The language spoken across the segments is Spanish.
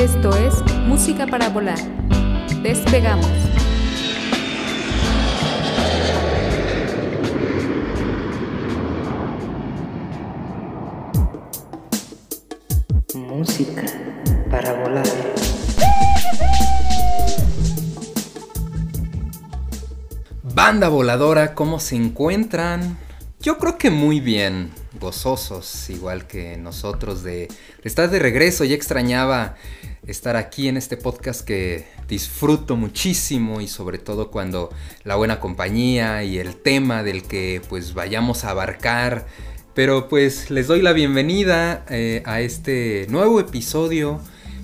Esto es Música para Volar. Despegamos. Música para volar. Banda voladora, ¿cómo se encuentran? Yo creo que muy bien, gozosos, igual que nosotros de, estar de regreso. Ya extrañaba estar aquí en este podcast que disfruto muchísimo y sobre todo cuando la buena compañía y el tema del que pues vayamos a abarcar. Pero pues les doy la bienvenida eh, a este nuevo episodio.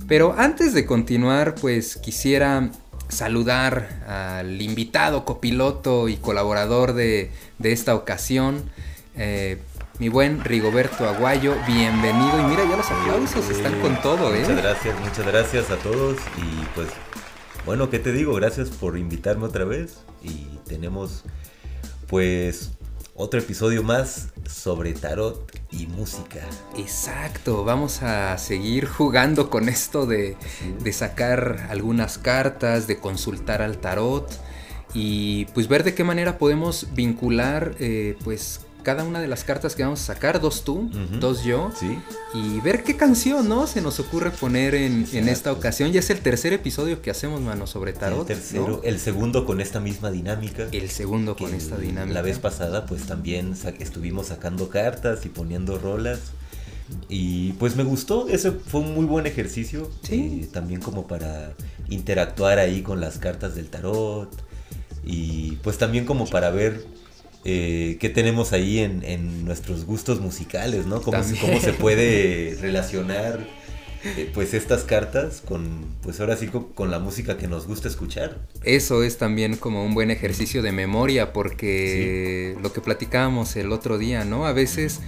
Pero antes de continuar pues quisiera saludar al invitado, copiloto y colaborador de, de esta ocasión. Eh, mi buen Rigoberto Aguayo, bienvenido. Y mira, ya los aplausos están con todo, ¿eh? Muchas gracias, muchas gracias a todos. Y pues, bueno, ¿qué te digo? Gracias por invitarme otra vez. Y tenemos, pues, otro episodio más sobre tarot y música. Exacto, vamos a seguir jugando con esto de, de sacar algunas cartas, de consultar al tarot y pues ver de qué manera podemos vincular eh, pues cada una de las cartas que vamos a sacar, dos tú, dos yo, Sí. y ver qué canción, ¿no? Se nos ocurre poner en, en esta ocasión. Ya es el tercer episodio que hacemos, mano, sobre tarot. el tercero, ¿no? el segundo con esta misma dinámica. El segundo con esta dinámica. La vez pasada, pues también sa- estuvimos sacando cartas y poniendo rolas. Y pues me gustó, ese fue un muy buen ejercicio. Sí. eh, también como para interactuar ahí con las cartas del tarot. Y pues también como para ver eh, qué tenemos ahí en, en nuestros gustos musicales, ¿no? Cómo, se, También. cómo se puede relacionar eh, pues estas cartas con, pues ahora sí con, con la música que nos gusta escuchar. Eso es también como un buen ejercicio de memoria porque lo que platicábamos el otro día, ¿no? A veces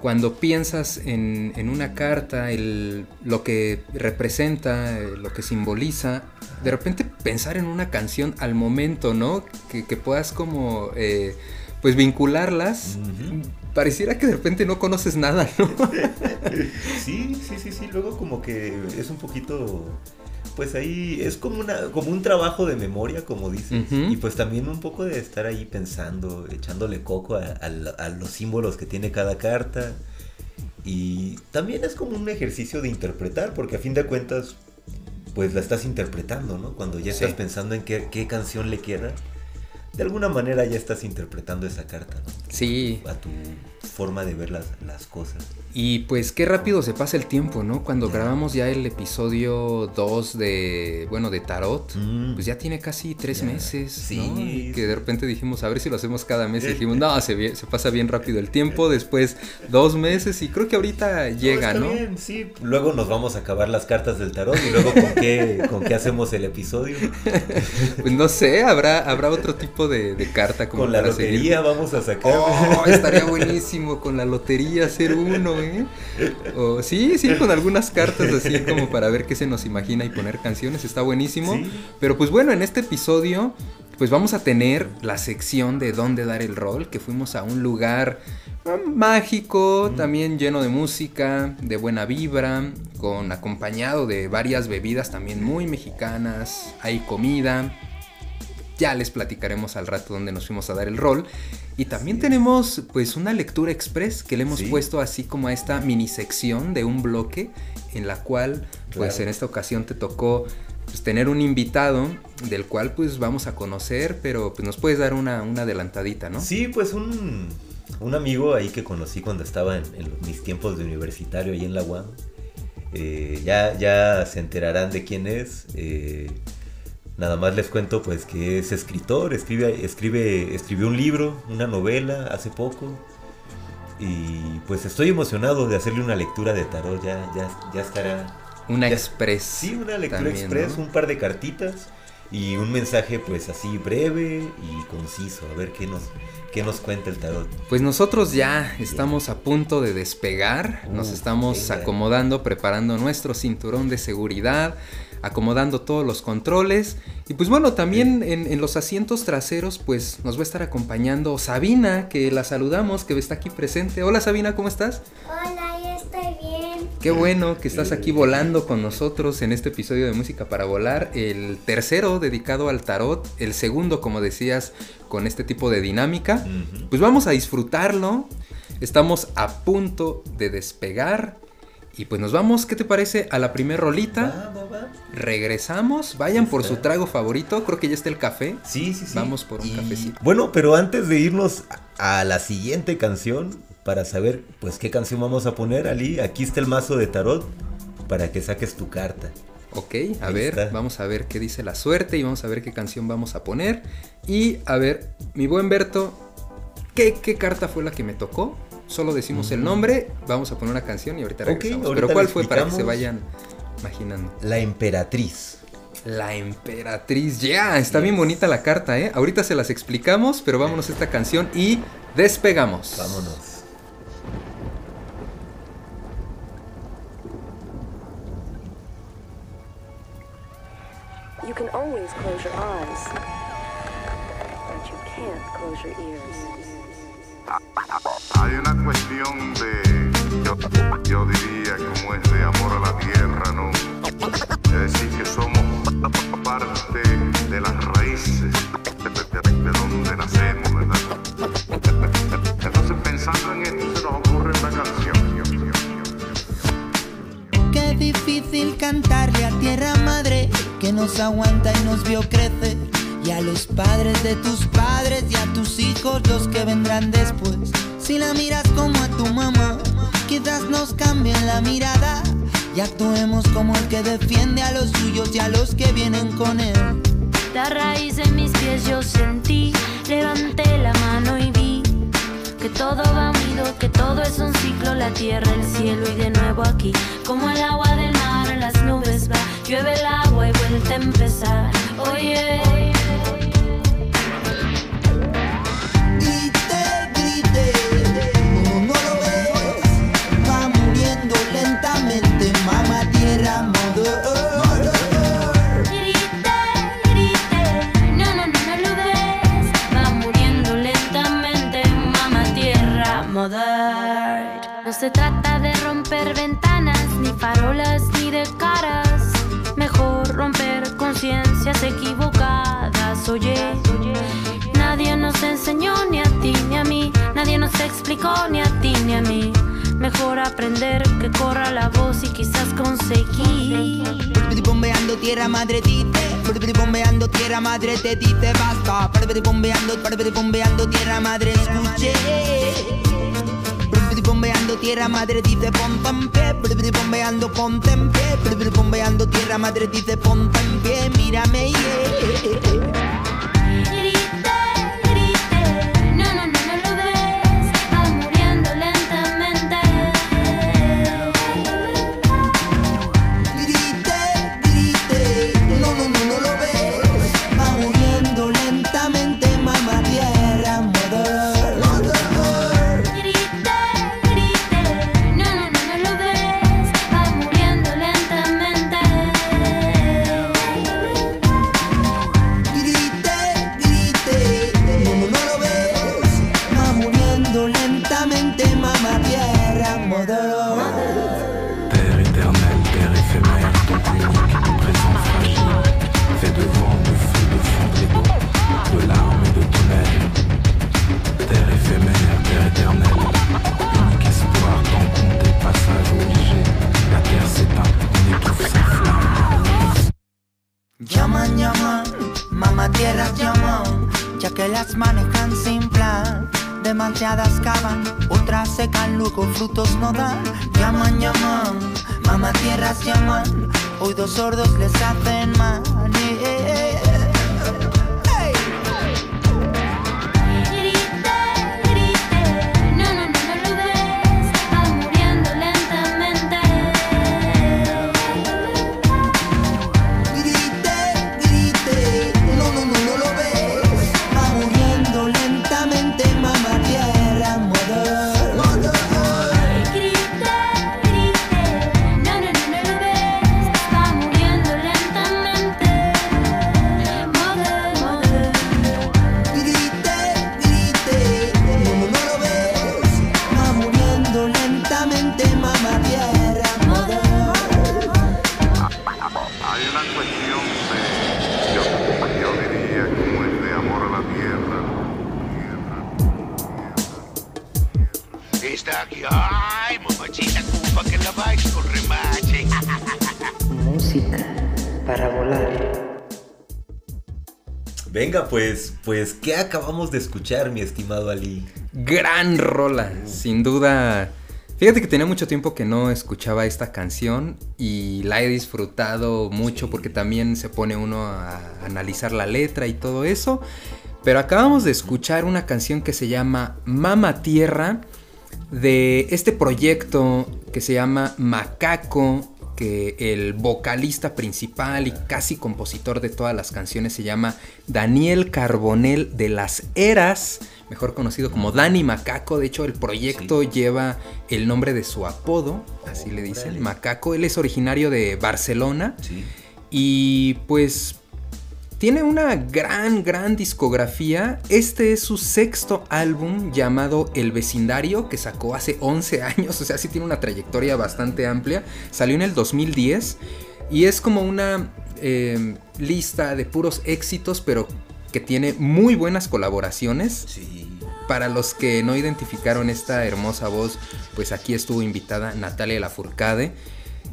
cuando piensas en, en una carta, el, lo que representa, eh, lo que simboliza, de repente pensar en una canción al momento, ¿no? Que, que puedas como, eh, pues vincularlas. Pareciera que de repente no conoces nada, ¿no? Sí, sí, sí, sí. Luego como que es un poquito, pues ahí es como una, como un trabajo de memoria, como dices. Y pues también un poco de estar ahí pensando, echándole coco a, a- a los símbolos que tiene cada carta. Y también es como un ejercicio de interpretar, porque a fin de cuentas, pues la estás interpretando, ¿no? Cuando ya Sí. estás pensando en qué, qué canción le queda, de alguna manera ya estás interpretando esa carta, ¿no? Sí, A tu forma de ver las, las cosas. Y pues qué rápido se pasa el tiempo, ¿no? Cuando grabamos ya el episodio 2 de, bueno, de Tarot, Mm. pues ya tiene casi tres meses, Sí, que de repente dijimos, a ver si lo hacemos cada mes. Y dijimos, no, se, pasa bien rápido el tiempo. Después dos meses y creo que ahorita llega, está ¿no? bien, sí. Luego nos vamos a acabar las cartas del tarot y luego con qué, con qué hacemos el episodio. Pues no sé, habrá, habrá otro tipo de, de carta como Con la seguir. lotería vamos a sacar. Oh, estaría buenísimo con la lotería hacer uno, ¿eh? O, sí, sí, con algunas cartas así como para ver qué se nos imagina y poner canciones, está buenísimo. Sí. Pero pues bueno, en este episodio pues vamos a tener la sección de dónde dar el rol, que fuimos a un lugar mágico, también lleno de música, de buena vibra, con acompañado de varias bebidas también muy mexicanas, hay comida. Ya les platicaremos al rato dónde nos fuimos a dar el rol. Y también tenemos pues una lectura express que le hemos Sí. puesto así como a esta mini sección de un bloque en la cual pues Claro. en esta ocasión te tocó pues, tener un invitado del cual pues vamos a conocer, pero pues nos puedes dar una, una adelantadita, ¿no? Sí, pues un, un amigo ahí que conocí cuando estaba en, en mis tiempos de universitario ahí en la UAM. Eh, ya, ya se enterarán de quién es. eh, nada más les cuento pues que es escritor, escribe, escribe, escribió un libro, una novela hace poco. Y pues estoy emocionado de hacerle una lectura de tarot, ya, ya, ya estará Una Ya- express. Sí, una lectura también, express, ¿no? un par de cartitas y un mensaje pues así breve y conciso. A ver qué nos, qué nos cuenta el tarot. Pues nosotros ya estamos a punto de despegar, nos Uh, estamos venga. acomodando, preparando nuestro cinturón de seguridad, acomodando todos los controles y pues bueno, también en, en los asientos traseros pues nos va a estar acompañando Sabina, que la saludamos, que está aquí presente. Hola Sabina, ¿cómo estás? Hola, ya estoy bien. Qué bueno que estás aquí volando con nosotros en este episodio de Música para Volar, el tercero dedicado al tarot, el segundo, como decías, con este tipo de dinámica. Pues vamos a disfrutarlo. Estamos a punto de despegar. Y pues nos vamos, ¿qué te parece? A la primer rolita. Va, va, va. Regresamos. Vayan por su trago favorito. Creo que ya está el café. Sí, sí, sí. Vamos por un cafecito. Bueno, pero antes de irnos a a la siguiente canción, para saber pues qué canción vamos a poner, Ali, aquí está el mazo de tarot para que saques tu carta. Ok, a Ahí ver, está. vamos a ver qué dice la suerte y vamos a ver qué canción vamos a poner. Y a ver, mi buen Berto, ¿qué, qué carta fue la que me tocó? Solo decimos el nombre, vamos a poner una canción y ahorita regresamos. ahorita Pero ¿cuál fue para que se vayan imaginando? La emperatriz. La emperatriz, ya, está bien bonita la carta, ¿eh? Ahorita se las explicamos, pero vámonos a esta canción y despegamos. Vámonos. You can always close your eyes, but you can't close your ears. Hay una cuestión de, yo, diría como es de amor a la tierra, ¿no? Es decir, que somos parte de las raíces de, de- de- de donde nacemos, ¿verdad? Entonces pensando en esto se nos ocurre una canción. Qué difícil cantarle a tierra madre que nos aguanta y nos vio crecer. Y a los padres de tus padres y a tus hijos los que vendrán después. Si la miras como a tu mamá, quizás nos cambien la mirada. Y actuemos como el que defiende a los suyos y a los que vienen con él. La raíz de mis pies yo sentí, levanté la mano y vi que todo va unido, que todo es un ciclo, la tierra, el cielo y de nuevo aquí, como el agua del mar, en las nubes va, llueve el agua y vuelve a empezar. Oye, Grite, ni a ti ni a mí. Mejor aprender que corra la voz y quizás conseguir. Bombeando tierra madre brr, bombeando tierra madre te dice basta. Bombeando, bombeando tierra madre escuche. Bombeando tierra madre dice ponte en pie, bombeando ponte en pie, bombeando tierra madre dice ponte en pie, mírame yeah. Pues, ¿qué acabamos de escuchar, mi estimado Ali? Gran rola, sin duda. Fíjate que tenía mucho tiempo que no escuchaba esta canción y la he disfrutado mucho porque también se pone uno a analizar la letra y todo eso. Pero acabamos de escuchar una canción que se llama Mama Tierra de este proyecto que se llama Macaco, que el vocalista principal y casi compositor de todas las canciones se llama Daniel Carbonel de las Eras, mejor conocido como Dani Macaco. De hecho, el proyecto lleva el nombre de su apodo, así le dicen, Macaco. Él es originario de Barcelona. Y pues tiene una gran, gran discografía. Este es su sexto álbum llamado El Vecindario, que sacó hace 11 años, o sea, sí tiene una trayectoria bastante amplia. Salió en el 2010 y es como una eh, lista de puros éxitos, pero que tiene muy buenas colaboraciones. Para los que no identificaron esta hermosa voz, pues aquí estuvo invitada Natalia Lafourcade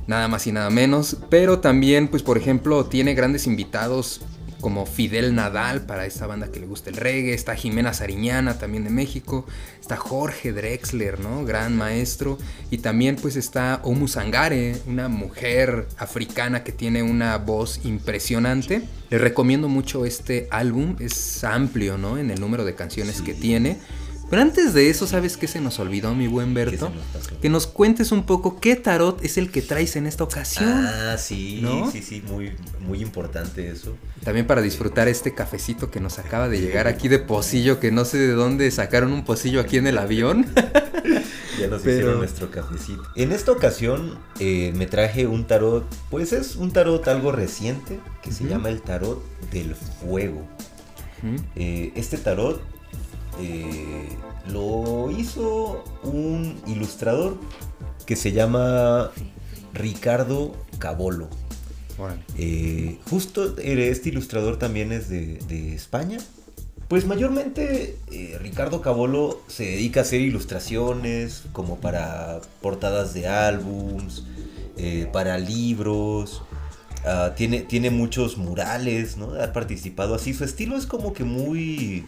nada más y nada menos. Pero también, pues por ejemplo, tiene grandes invitados como Fidel Nadal para esta banda que le gusta el reggae, está Jimena Sariñana también de México, está Jorge Drexler, ¿no? Gran maestro, y también pues está Omu Sangare, una mujer africana que tiene una voz impresionante. Les recomiendo mucho este álbum, es amplio, ¿no? En el número de canciones que tiene. Pero antes de eso, ¿sabes qué se nos olvidó, mi buen Berto? Que nos cuentes un poco qué tarot es el que traes en esta ocasión. Ah, sí, sí, sí, muy, muy importante eso. También para disfrutar este cafecito que nos acaba de llegar aquí de pocillo, que no sé de dónde sacaron un pocillo aquí en el avión. ya nos hicieron nuestro cafecito. En esta ocasión eh, me traje un tarot, pues es un tarot algo reciente, que se llama el tarot del fuego. Eh, este tarot eh, lo hizo un ilustrador que se llama Ricardo Cabolo. Eh, justo este ilustrador también es de, España. Pues mayormente eh, Ricardo Cabolo se dedica a hacer ilustraciones como para portadas de álbums, para libros. Ah, tiene, tiene muchos murales, ¿no? Ha participado así. Su estilo es como que muy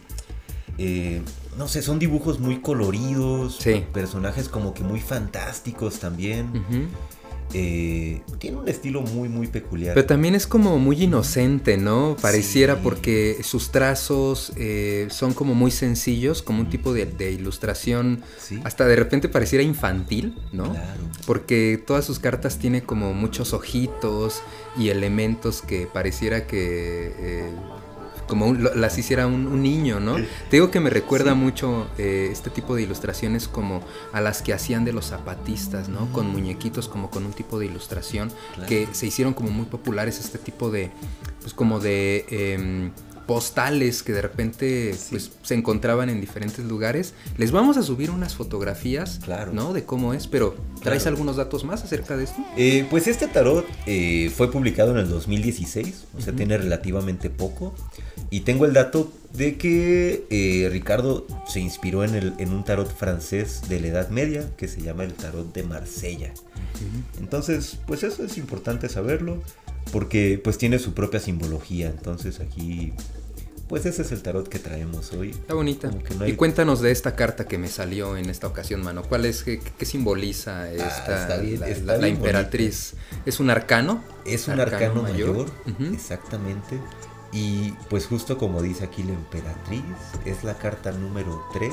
eh, no sé, son dibujos muy coloridos, personajes como que muy fantásticos también. Eh, tiene un estilo muy, muy peculiar. Pero también es como muy inocente, ¿no? Pareciera porque sus trazos eh, son como muy sencillos, como un tipo de, ilustración. Hasta de repente pareciera infantil, ¿no? Porque todas sus cartas tiene como muchos ojitos y elementos que pareciera que como las hiciera un, niño, ¿no? Te digo que me recuerda mucho eh, este tipo de ilustraciones como a las que hacían de los zapatistas, ¿no? Con muñequitos como con un tipo de ilustración que se hicieron como muy populares este tipo de, pues como de... Em, postales que de repente pues, se encontraban en diferentes lugares. Les vamos a subir unas fotografías, claro. ¿no? De cómo es, pero ¿traes algunos datos más acerca de esto? Eh, pues este tarot eh, fue publicado en el 2016, o sea, tiene relativamente poco. Y tengo el dato de que eh, Ricardo se inspiró en, el, en, un tarot francés de la Edad Media que se llama el tarot de Marsella. Entonces, pues eso es importante saberlo porque pues tiene su propia simbología. Entonces aquí, pues ese es el tarot que traemos hoy. Está bonita. Y cuéntanos de esta carta que me salió en esta ocasión, mano. ¿Cuál es, qué, simboliza ah, esta, la, emperatriz? ¿Es un arcano? Es un arcano, mayor, exactamente. Y pues justo como dice aquí la emperatriz, es la carta número 3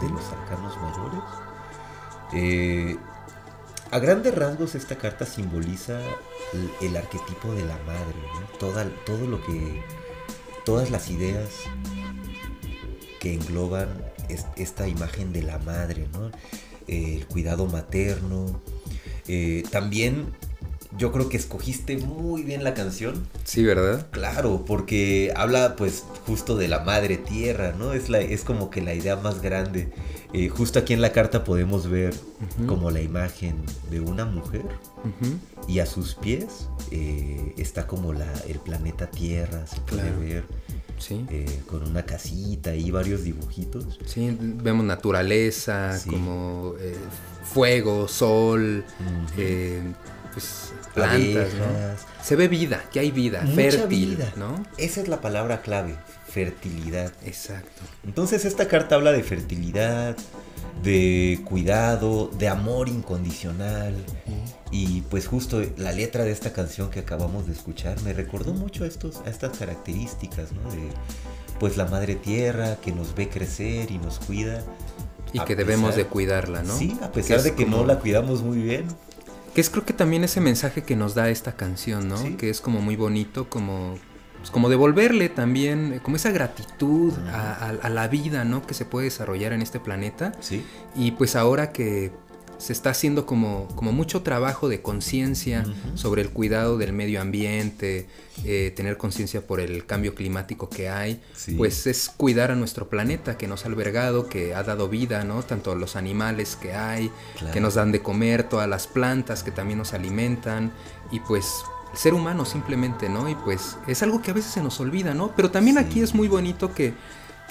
de los arcanos mayores. Eh, a grandes rasgos esta carta simboliza el, arquetipo de la madre, todo lo que, todas las ideas que engloban esta imagen de la madre, ¿no? el cuidado materno, eh, también yo creo que escogiste muy bien la canción. Sí, ¿verdad? Claro, porque habla pues justo de la madre tierra, ¿no? Es, la, es como que la idea más grande. Eh, justo aquí en la carta podemos ver como la imagen de una mujer y a sus pies eh, está como la, el planeta Tierra, se puede ver. Sí. eh, con una casita y varios dibujitos. Sí, vemos naturaleza, Sí. como eh, fuego, sol, eh, pues plantas, ¿no? Se ve vida, que hay vida, Mucha fértil, vida. ¿no? Esa es la palabra clave, fertilidad. Exacto. Entonces esta carta habla de fertilidad, de cuidado, de amor incondicional. Y pues justo la letra de esta canción que acabamos de escuchar me recordó mucho a, estos, a estas características, ¿no? De pues la madre tierra que nos ve crecer y nos cuida. Y A que debemos de cuidarla, ¿no? Sí, a pesar es de que no la cuidamos muy bien. Que es creo que también ese mensaje que nos da esta canción, ¿no? Sí. Que es como muy bonito, como, pues, como devolverle también, eh, como esa gratitud a, a- a la vida, ¿no? Que se puede desarrollar en este planeta. Sí. Y pues ahora que se está haciendo como, como mucho trabajo de conciencia sobre el cuidado del medio ambiente, eh, tener conciencia por el cambio climático que hay, Sí. pues es cuidar a nuestro planeta que nos ha albergado, que ha dado vida, ¿no? Tanto a los animales que hay, Claro. que nos dan de comer, todas las plantas que también nos alimentan y pues el ser humano simplemente, ¿no? Y pues es algo que a veces se nos olvida, ¿no? Pero también Sí. aquí es muy bonito que,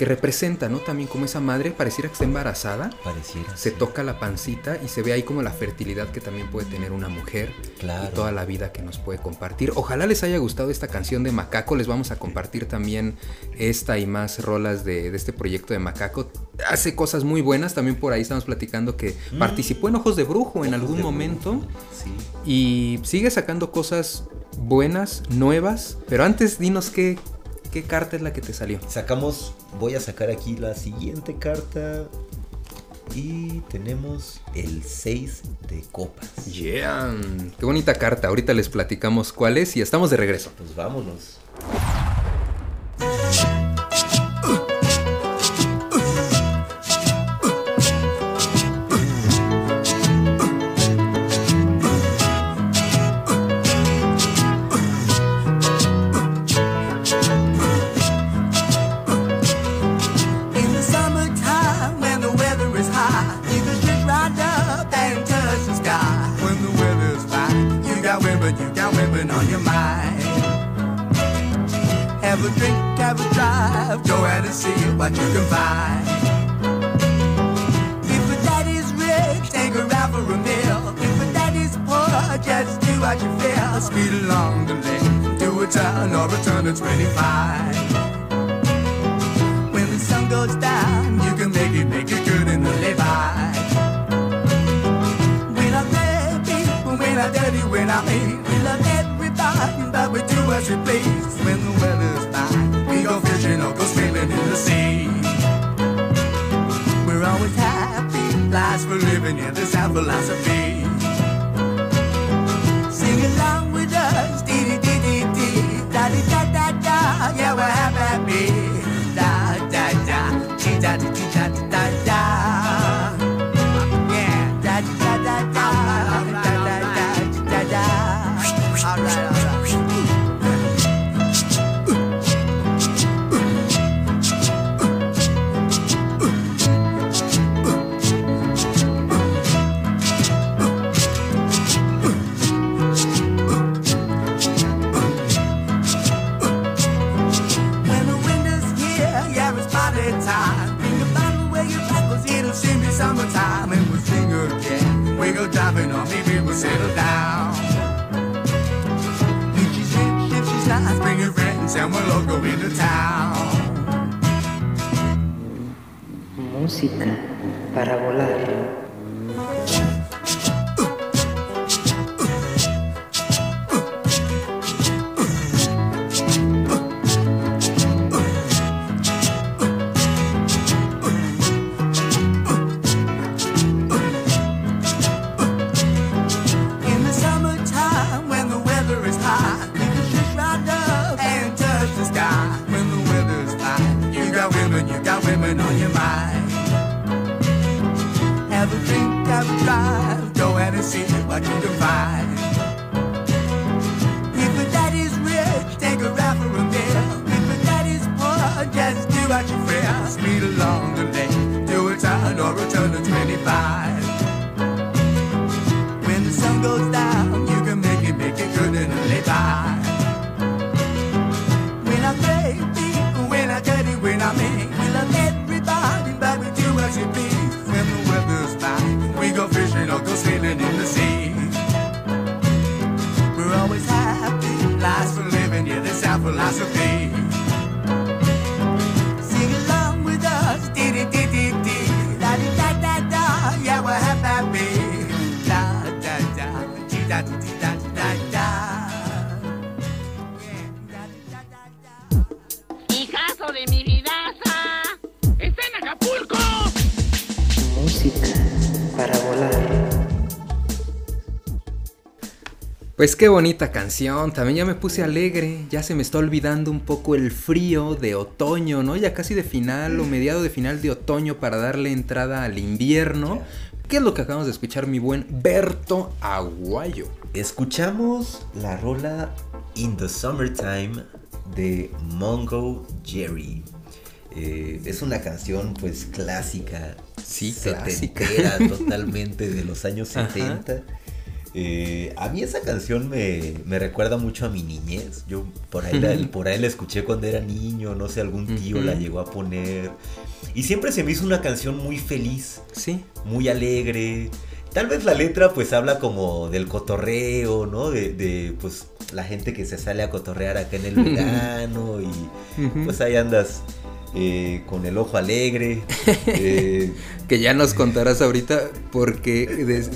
que representa, ¿no? También como esa madre pareciera que está embarazada, Pareciera. se sí. toca la pancita y se ve ahí como la fertilidad que también puede tener una mujer Claro. y toda la vida que nos puede compartir. Ojalá les haya gustado esta canción de Macaco, les vamos a compartir también esta y más rolas de, de este proyecto de Macaco. Hace cosas muy buenas, también por ahí estamos platicando que participó en Ojos de Brujo en Mm. Ojos algún momento Brujo, Sí. y sigue sacando cosas buenas, nuevas, pero antes dinos qué, qué carta es la que te salió. Sacamos, voy a sacar aquí la siguiente carta. Y tenemos el 6 de copas. Yeah, qué bonita carta. Ahorita les platicamos cuál es y estamos de regreso. Pues vámonos. Touch sky. When the weather's fine, you got women, you got women on your mind. Have a drink, have a drive, go out and see what you can find. If a daddy's rich, take her out for a meal. If a daddy's poor, just do what you feel. Speed along the lane, do a turn or a turn of 25. When the sun goes down, you can make it, make it we love. We love everybody, but we do as we please. When the weather's fine, we go fishing or go swimming in the sea. We're always happy, lives for living, yeah, this our philosophy. Para volar. much you divide. Philosophy. Pues qué bonita canción, también ya me puse alegre, ya se me está olvidando un poco el frío de otoño, ¿no? Ya casi de final o mediado de final de otoño para darle entrada al invierno. ¿Qué es lo que acabamos de escuchar, mi buen Berto Aguayo? Escuchamos la rola In the Summertime de Mongo Jerry. Eh, es una canción pues clásica, Sí, clásica. totalmente de los años Ajá. 70. Eh, a mí esa canción me, me recuerda mucho a mi niñez. Yo por ahí, la, por ahí la escuché cuando era niño, no sé, algún tío la llegó a poner. Y siempre se me hizo una canción muy feliz, Sí. muy alegre. Tal vez la letra pues habla como del cotorreo, ¿no? De, de, pues la gente que se sale a cotorrear acá en el verano y pues ahí andas eh, con el ojo alegre. eh, Que ya nos contarás ahorita por qué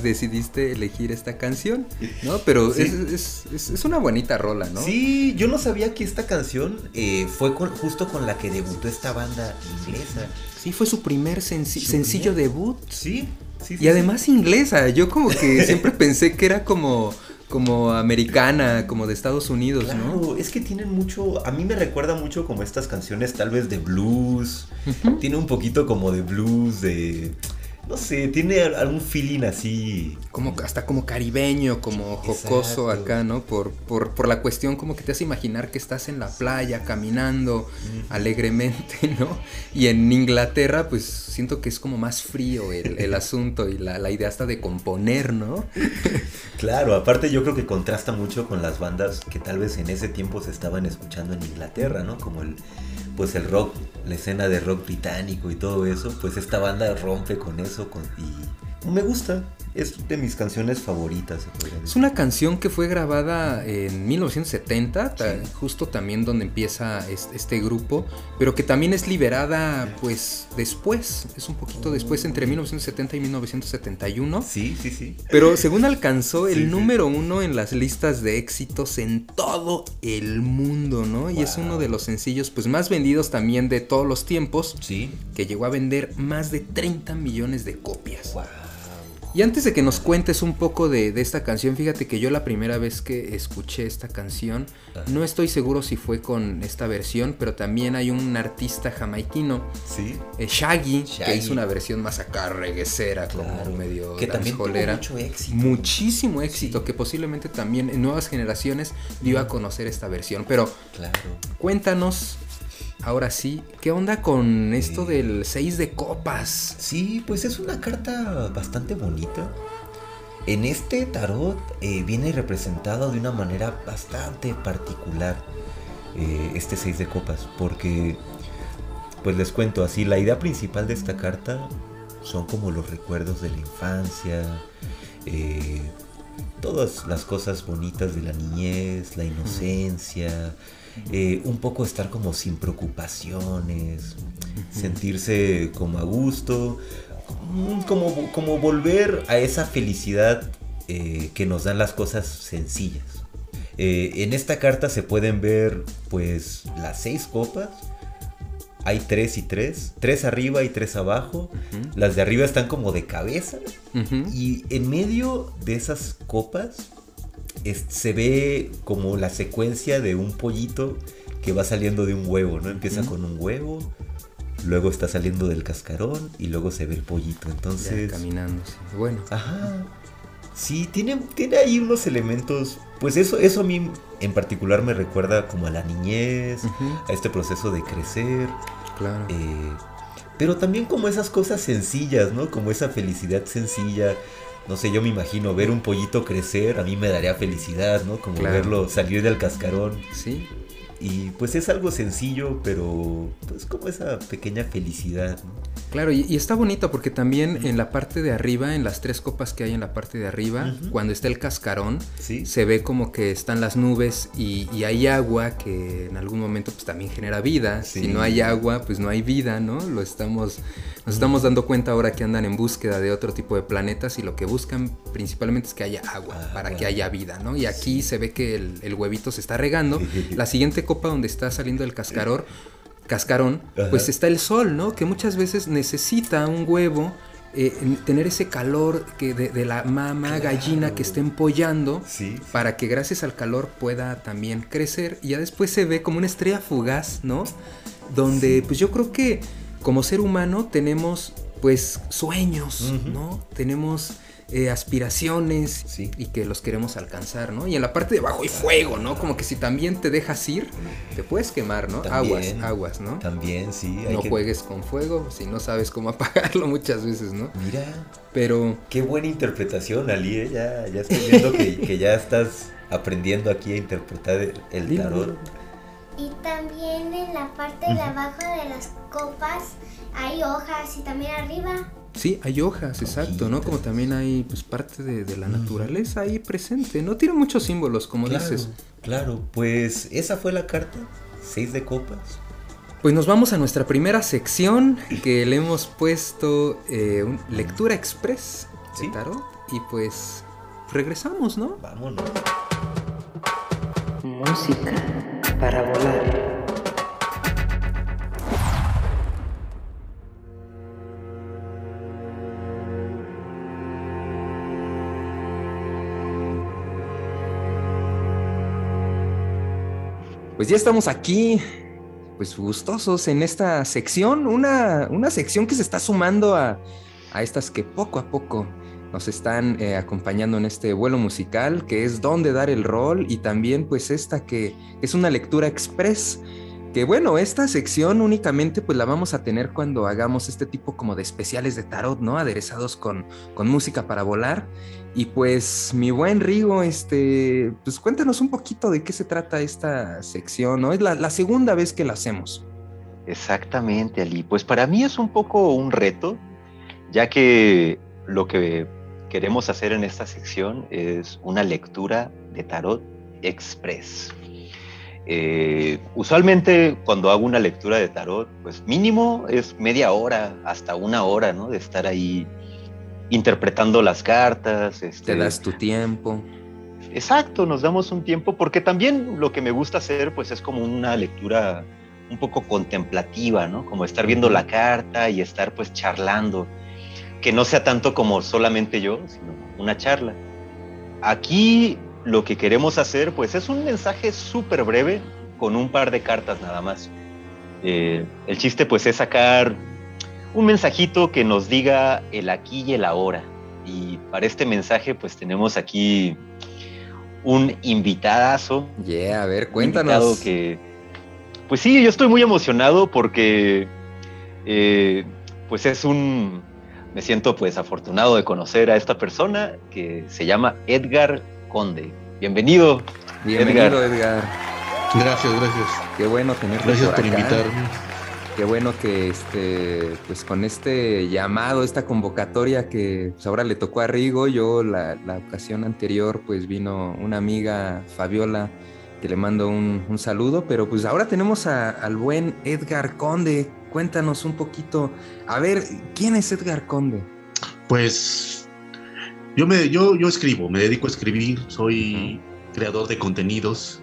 decidiste elegir esta canción, ¿no? Pero Sí. es, es- es- es una bonita rola, ¿no? Sí, yo no sabía que esta canción eh, fue con- justo con la que debutó esta banda inglesa. Sí, fue su primer Su sencillo primer- debut. Sí, sí, sí, Y además inglesa. Yo como que siempre pensé que era como, como americana, como de Estados Unidos, ¿no? Claro, es que tienen mucho, a mí me recuerda mucho como estas canciones tal vez de blues, tiene un poquito como de blues, de, no sé, tiene algún feeling así. Como hasta como caribeño, como jocoso Exacto. acá, ¿no? Por, por, por la cuestión como que te hace imaginar que estás en la playa caminando alegremente, ¿no? Y en Inglaterra, pues siento que es como más frío el, el asunto y la, la idea hasta de componer, ¿no? Claro, aparte yo creo que contrasta mucho con las bandas que tal vez en ese tiempo se estaban escuchando en Inglaterra, ¿no? Como el, pues el rock, la escena de rock británico y todo eso, pues esta banda rompe con eso con- y me gusta, es de mis canciones favoritas. Es una canción que fue grabada en 1970, ta- justo también donde empieza es- este grupo, pero que también es liberada pues después, es un poquito después, entre 1970 y 1971. Sí, sí, sí. Pero según alcanzó el Sí, sí. número uno en las listas de éxitos en todo el mundo, ¿no? Y es uno de los sencillos pues más vendidos también de todos los tiempos, Sí. que llegó a vender más de 30 millones de copias. Y antes de que nos cuentes un poco de, de esta canción, fíjate que yo la primera vez que escuché esta canción, no estoy seguro si fue con esta versión, pero también hay un artista jamaiquino, Sí. eh, Shaggy, que hizo una versión más acá reguecera, Claro, como medio que también tuvo mucho éxito. Muchísimo éxito, que posiblemente también en nuevas generaciones dio a conocer esta versión. Pero Claro. cuéntanos, ahora sí, ¿qué onda con esto del 6 de copas? Sí, pues es una carta bastante bonita. En este tarot eh, viene representado de una manera bastante particular eh, este 6 de copas, porque, pues les cuento así, la idea principal de esta carta son como los recuerdos de la infancia, eh, todas las cosas bonitas de la niñez, la inocencia, eh, un poco estar como sin preocupaciones, sentirse como a gusto, mm, como, como volver a esa felicidad eh, que nos dan las cosas sencillas. Eh, en esta carta se pueden ver pues las seis copas. Hay tres y tres, tres arriba y tres abajo. Las de arriba están como de cabeza. Y en medio de esas copas es- se ve como la secuencia de un pollito que va saliendo de un huevo, ¿no? Empieza con un huevo, luego está saliendo del cascarón y luego se ve el pollito. Ya Entonces, caminando, sí. Bueno. ajá. Sí, tiene, tiene ahí unos elementos. Pues eso, eso a mí en particular me recuerda como a la niñez, a este proceso de crecer. Claro. eh, pero también como esas cosas sencillas, ¿no? Como esa felicidad sencilla. No sé, yo me imagino ver un pollito crecer, a mí me daría felicidad, ¿no? Como Claro. verlo salir del cascarón. Sí. Y pues es algo sencillo, pero pues como esa pequeña felicidad, ¿no? Claro, y, y está bonito porque también en la parte de arriba, en las tres copas que hay en la parte de arriba, cuando está el cascarón, Sí. se ve como que están las nubes y, y hay agua que en algún momento pues también genera vida. Sí. Si no hay agua, pues no hay vida, ¿no? Lo estamos, nos estamos dando cuenta ahora que andan en búsqueda de otro tipo de planetas y lo que buscan principalmente es que haya agua para Agua. que haya vida, ¿no? Y aquí se ve que el, el huevito se está regando. La siguiente copa donde está saliendo el cascarón, cascarón, Ajá. pues está el sol, ¿no? Que muchas veces necesita un huevo eh, en- tener ese calor que de, de la mamá gallina que está empollando Sí. para que gracias al calor pueda también crecer y ya después se ve como una estrella fugaz, ¿no? Donde pues yo creo que como ser humano tenemos pues sueños. ¿no? Tenemos eh, aspiraciones Sí. y que los queremos alcanzar, ¿no? Y en la parte de abajo hay fuego, ¿no? Como que si también te dejas ir, te puedes quemar, ¿no? Aguas, También. aguas, ¿no? También, sí. hay No que- juegues con fuego si no sabes cómo apagarlo muchas veces, ¿no? Mira, Pero qué buena interpretación, Ali, ¿eh? Ya, ya estoy viendo que, que ya estás aprendiendo aquí a interpretar el, el tarot. Y también en la parte de abajo de las copas hay hojas y también arriba. sí, hay hojas, exacto, ¿no? Como también hay pues parte de, de la naturaleza ahí presente, ¿no? Tiene muchos símbolos, como Claro, dices. claro, pues esa fue la carta, seis de copas. Pues nos vamos a nuestra primera sección que le hemos puesto eh, un- lectura express de Sí. tarot y pues regresamos, ¿no? Vámonos. Música para volar. Pues ya estamos aquí, pues gustosos en esta sección, una, una sección que se está sumando a, a estas que poco a poco nos están eh, acompañando en este vuelo musical, que es Dónde dar el rol, y también pues esta que es una lectura express, que bueno, esta sección únicamente pues la vamos a tener cuando hagamos este tipo como de especiales de tarot, ¿no? Aderezados con, con música para volar. Y pues, mi buen Rigo, este, pues cuéntanos un poquito de qué se trata esta sección, ¿no? Es la, la segunda vez que la hacemos. Exactamente, Ali. Pues para mí es un poco un reto, ya que lo que queremos hacer en esta sección es una lectura de tarot express. Eh, usualmente cuando hago una lectura de tarot, pues mínimo es media hora hasta una hora, ¿no? De estar ahí interpretando las cartas. Este, Te das tu tiempo. Exacto, nos damos un tiempo, porque también lo que me gusta hacer, pues es como una lectura un poco contemplativa, ¿no? Como estar viendo la carta y estar pues charlando, que no sea tanto como solamente yo, sino una charla. Aquí lo que queremos hacer, pues es un mensaje súper breve con un par de cartas nada más. Eh, el chiste pues es sacar un mensajito que nos diga el aquí y el ahora. Y para este mensaje pues tenemos aquí un invitadazo. Yeah, a ver, cuéntanos. que, pues sí, yo estoy muy emocionado porque eh, pues es un, me siento pues afortunado de conocer a esta persona que se llama Edgar Conde. Bienvenido. Bienvenido, Edgar. Gracias, gracias. Qué bueno tenerte Gracias por por acá. invitarme. Qué bueno que este, pues con este llamado, esta convocatoria que pues, ahora le tocó a Rigo, yo la, la ocasión anterior pues vino una amiga Fabiola que le mando un, un saludo, pero pues ahora tenemos a- al buen Edgar Conde. Cuéntanos un poquito, a ver, ¿quién es Edgar Conde? Pues yo me yo, yo escribo, me dedico a escribir, soy creador de contenidos,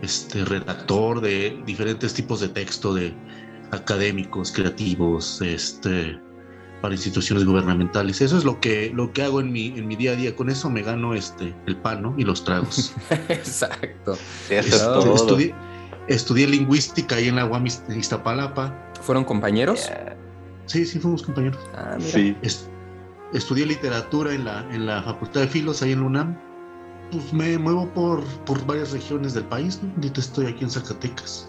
este redactor de diferentes tipos de texto de académicos, creativos, este para instituciones gubernamentales. Eso es lo que lo que hago en mi en mi día a día. Con eso me gano este el pan ¿no? y los tragos. Exacto. Eso es Este, todo. estudié, estudié lingüística ahí en la UAM Iztapalapa. ¿Fueron compañeros? Sí, sí, fuimos compañeros. Ah, mira. Sí. Es- estudié literatura en la, en la Facultad de Filos, ahí en la UNAM. Pues me muevo por, por varias regiones del país, ¿no? Ahorita estoy aquí en Zacatecas.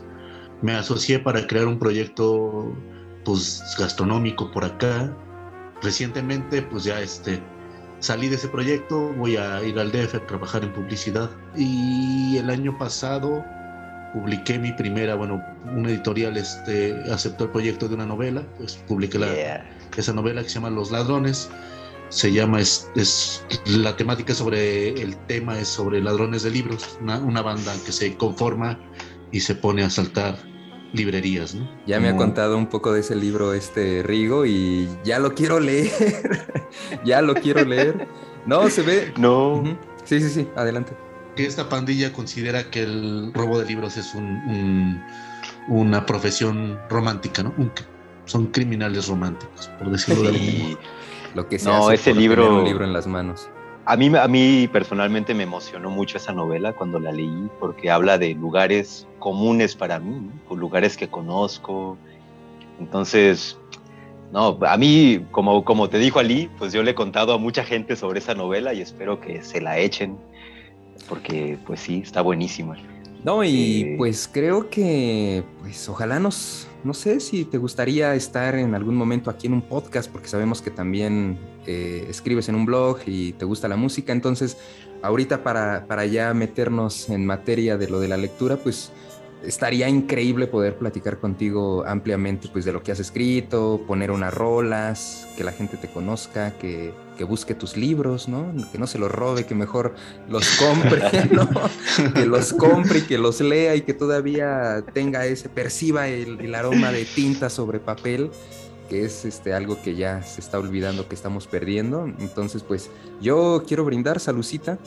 Me asocié para crear un proyecto pues gastronómico por acá. Recientemente pues ya este salí de ese proyecto, voy a ir al DF a trabajar en publicidad. Y el año pasado publiqué mi primera, bueno, una editorial este, aceptó el proyecto de una novela, pues publiqué la, esa novela que se llama Los Ladrones. Se llama, es, es, la temática sobre, el tema es sobre ladrones de libros, una, una banda que se conforma y se pone a saltar librerías, ¿no? Ya me ha contado un poco de ese libro este Rigo y ya lo quiero leer. ya lo quiero leer. No, se ve. No. Sí, sí, sí, adelante. Que esta pandilla considera que el robo de libros es un, una profesión romántica, ¿no? son criminales románticos, por decirlo de algún modo. Lo que se no, hace ese libro, tener un libro en las manos. A mí, a mí personalmente me emocionó mucho esa novela cuando la leí porque habla de lugares comunes para mí, ¿no? lugares que conozco. Entonces, no, a mí, como, como te dijo Ali, pues yo le he contado a mucha gente sobre esa novela y espero que se la echen porque pues sí, está buenísima. No, y Eh, pues creo que, pues ojalá nos, no sé si te gustaría estar en algún momento aquí en un podcast, porque sabemos que también eh, escribes en un blog y te gusta la música, entonces ahorita para, para ya meternos en materia de lo de la lectura, pues estaría increíble poder platicar contigo ampliamente pues de lo que has escrito, poner unas rolas, que la gente te conozca, que, que busque tus libros, ¿no? Que no se los robe, que mejor los compre, ¿no? que los compre y que los lea y que todavía tenga ese, perciba el, el aroma de tinta sobre papel que es este, algo que ya se está olvidando que estamos perdiendo. Entonces, pues yo quiero brindar salucita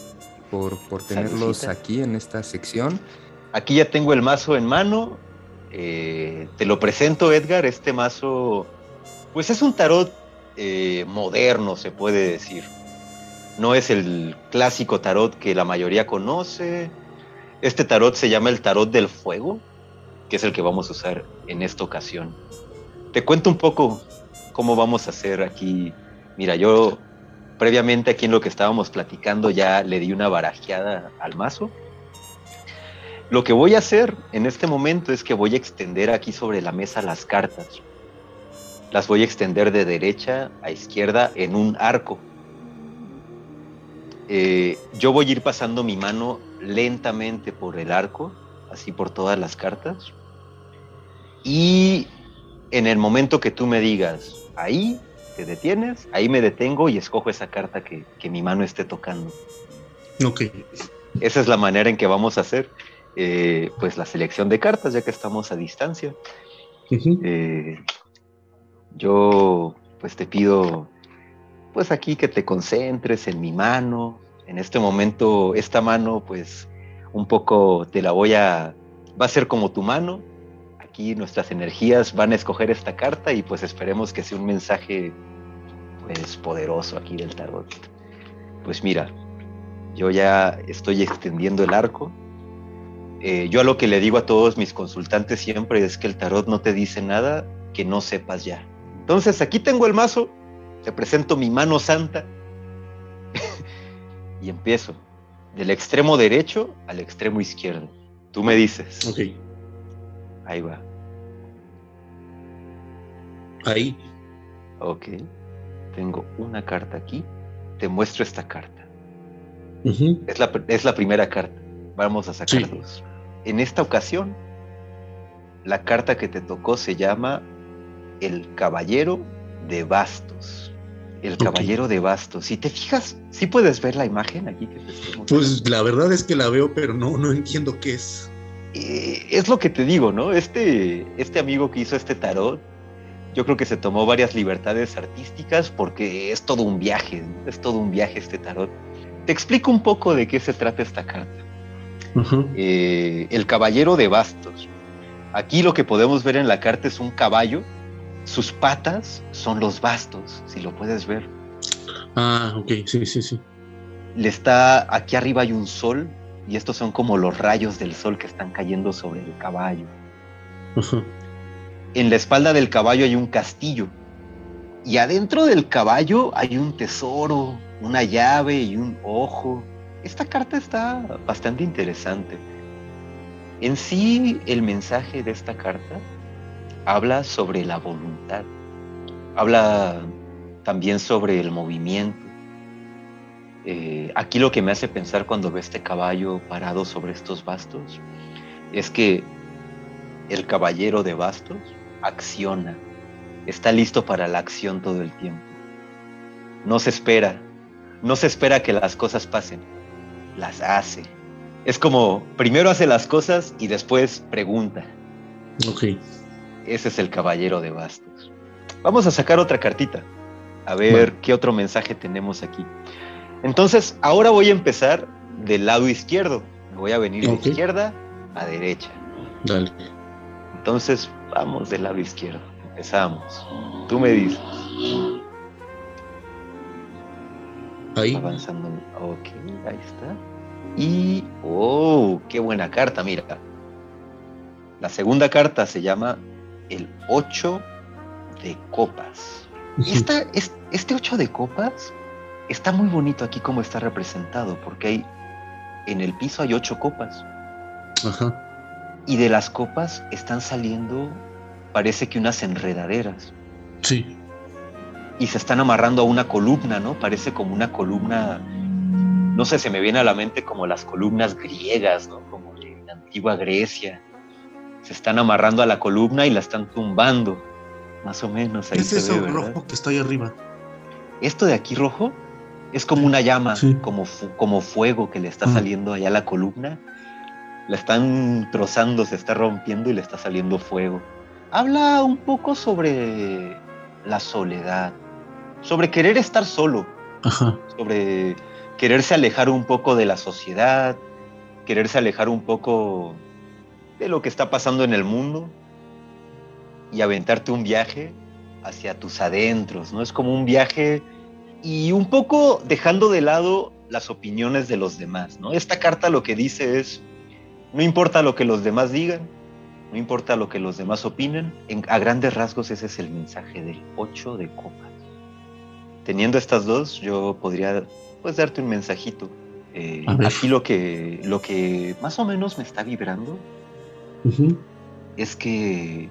por, por tenerlos Salucita. aquí en esta sección. Aquí ya tengo el mazo en mano. eh, te lo presento, Edgar. Este mazo, pues es un tarot eh, moderno, se puede decir. No es el clásico tarot que la mayoría conoce. Este tarot se llama el tarot del fuego, que es el que vamos a usar en esta ocasión. Te cuento un poco cómo vamos a hacer aquí. Mira, yo previamente aquí en lo que estábamos platicando ya le di una barajeada al mazo. Lo que voy a hacer en este momento es que voy a extender aquí sobre la mesa las cartas. Las voy a extender de derecha a izquierda en un arco. Eh, yo voy a ir pasando mi mano lentamente por el arco, así por todas las cartas. Y en el momento que tú me digas, ahí te detienes, ahí me detengo y escojo esa carta que, que mi mano esté tocando. Ok. Esa es la manera en que vamos a hacer eh, pues la selección de cartas, ya que estamos a distancia. Eh, yo pues te pido pues aquí que te concentres en mi mano. En este momento, esta mano pues un poco te la voy a... va a ser como tu mano. Aquí nuestras energías van a escoger esta carta y pues esperemos que sea un mensaje pues poderoso aquí del tarot. Pues mira, yo ya estoy extendiendo el arco. Eh, yo a lo que le digo a todos mis consultantes siempre es que el tarot no te dice nada que no sepas ya. Entonces aquí tengo el mazo, te presento mi mano santa y empiezo del extremo derecho al extremo izquierdo. Tú me dices. Ok. Ahí va. Ahí. Ok. Tengo una carta aquí. Te muestro esta carta. Es la, es la primera carta. Vamos a sacar Sí. dos. En esta ocasión, la carta que te tocó se llama El Caballero de Bastos. El Caballero de Bastos. Si te fijas, ¿sí puedes ver la imagen aquí que te estoy? Pues la verdad es que la veo, pero no, no entiendo qué es. Eh, es lo que te digo, ¿no? Este, este amigo que hizo este tarot, yo creo que se tomó varias libertades artísticas porque es todo un viaje, ¿no? es todo un viaje este tarot. Te explico un poco de qué se trata esta carta. Eh, el caballero de bastos. Aquí lo que podemos ver en la carta es un caballo. Sus patas son los bastos, si lo puedes ver. Ah, ok, sí, sí, sí. Le está aquí arriba hay un sol y estos son como los rayos del sol que están cayendo sobre el caballo. En la espalda del caballo hay un castillo y adentro del caballo hay un tesoro, una llave y un ojo. Esta carta está bastante interesante. En sí, el mensaje de esta carta habla sobre la voluntad, habla también sobre el movimiento. Eh, aquí lo que me hace pensar cuando veo este caballo parado sobre estos bastos es que el caballero de bastos acciona, está listo para la acción todo el tiempo. No se espera, no se espera que las cosas pasen, las hace. Es como primero hace las cosas y después pregunta. Ok. Ese es el caballero de bastos. Vamos a sacar otra cartita. A ver qué otro mensaje tenemos aquí. Entonces, ahora voy a empezar del lado izquierdo. Me voy a venir de izquierda a derecha. Dale. Entonces, vamos del lado izquierdo. Empezamos. Tú me dices. Ahí. Avanzando. Ok, ahí está. Y, oh, qué buena carta, mira. La segunda carta se llama el 8 de copas. Esta, es- este 8 de copas está muy bonito aquí como está representado, porque hay, en el piso hay 8 copas. Ajá. Y de las copas están saliendo, parece que unas enredaderas. Sí. Y se están amarrando a una columna, ¿no? Parece como una columna, no sé, se me viene a la mente como las columnas griegas, ¿no? Como de la antigua Grecia. Se están amarrando a la columna y la están tumbando, más o menos. Ahí ¿Qué es se eso ve, rojo que está ahí arriba? Esto de aquí rojo es como una llama, Sí. como, fu- como fuego que le está saliendo allá a la columna. La están trozando, se está rompiendo y le está saliendo fuego. Habla un poco sobre la soledad, sobre querer estar solo, Ajá. sobre quererse alejar un poco de la sociedad, quererse alejar un poco de lo que está pasando en el mundo y aventarte un viaje hacia tus adentros, ¿no? Es como un viaje y un poco dejando de lado las opiniones de los demás, ¿no? Esta carta lo que dice es, no importa lo que los demás digan, no importa lo que los demás opinen, en- a grandes rasgos ese es el mensaje del 8 de copas. Teniendo estas dos, yo podría pues darte un mensajito. Eh, aquí lo que, lo que más o menos me está vibrando es que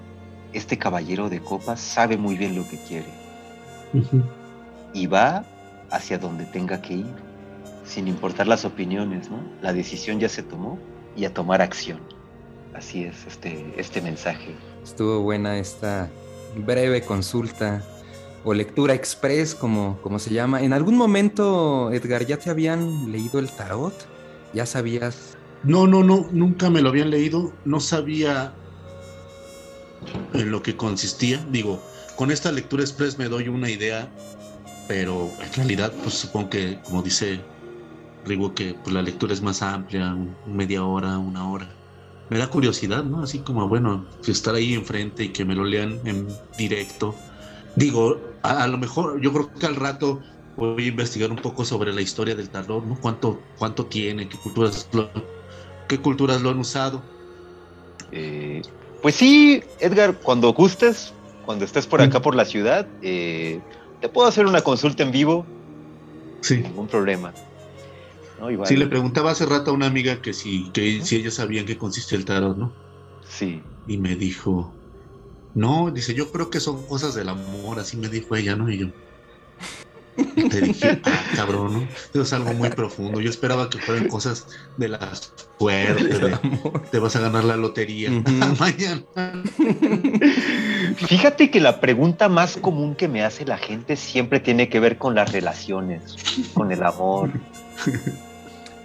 este caballero de copas sabe muy bien lo que quiere y va hacia donde tenga que ir, sin importar las opiniones, ¿no? La decisión ya se tomó y a tomar acción. Así es este, este mensaje. Estuvo buena esta breve consulta o lectura express, como, como se llama. ¿En algún momento, Edgar, ya te habían leído el tarot? ¿Ya sabías? No, no, no, nunca me lo habían leído, no sabía en lo que consistía. Digo, con esta lectura express me doy una idea, pero en realidad, pues supongo que, como dice Rigo, que pues, la lectura es más amplia, media hora, una hora. Me da curiosidad, ¿no? Así como, bueno, estar ahí enfrente y que me lo lean en directo. Digo, a, a lo mejor, yo creo que al rato voy a investigar un poco sobre la historia del tarot, ¿no? ¿Cuánto, cuánto tiene? ¿Qué culturas lo, qué culturas lo han usado? Eh, pues sí, Edgar, cuando gustes, cuando estés por acá por la ciudad, eh, te puedo hacer una consulta en vivo, Sí. ningún problema. Sí, le preguntaba hace rato a una amiga que si, que si ellos sabían qué consiste el tarot, ¿no? Sí. Y me dijo, no, dice, yo creo que son cosas del amor, así me dijo ella, ¿no? Y yo te dije, ah, cabrón, ¿no? Eso es algo muy profundo. Yo esperaba que fueran cosas de la suerte, de, te vas a ganar la lotería mañana. Fíjate que la pregunta más común que me hace la gente siempre tiene que ver con las relaciones, con el amor.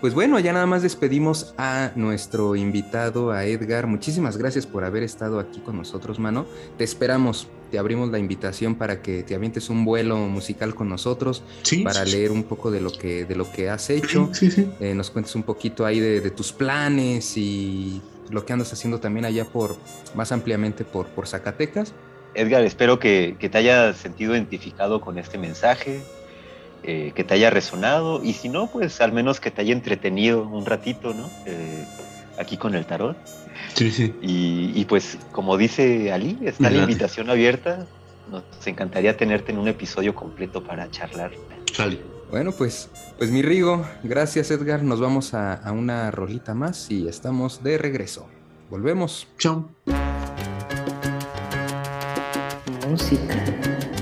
Pues bueno, ya nada más despedimos a nuestro invitado, a Edgar. Muchísimas gracias por haber estado aquí con nosotros, mano. Te esperamos, te abrimos la invitación para que te avientes un vuelo musical con nosotros, Sí, para sí, sí. leer un poco de lo que, de lo que has hecho. Sí, sí. Eh, nos cuentes un poquito ahí de, de tus planes y lo que andas haciendo también allá por, más ampliamente por, por Zacatecas. Edgar, espero que, que te hayas sentido identificado con este mensaje, eh, que te haya resonado y si no, pues al menos que te haya entretenido un ratito, ¿no? Eh, aquí con el tarot. Sí, sí. Y, y pues como dice Ali, está la invitación abierta. Nos encantaría tenerte en un episodio completo para charlar. Sale. Bueno, pues, pues mi Rigo, gracias Edgar. Nos vamos a, a una rolita más y estamos de regreso. Volvemos. Chao. Música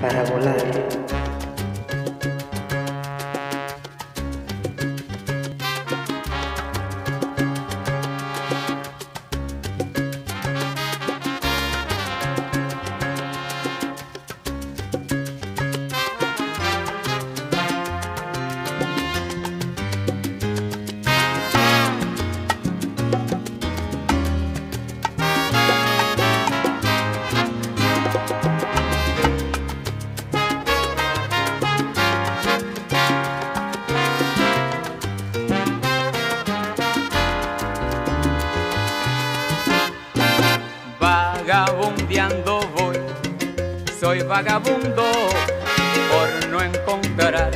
para volar. Vagabundo por no encontrar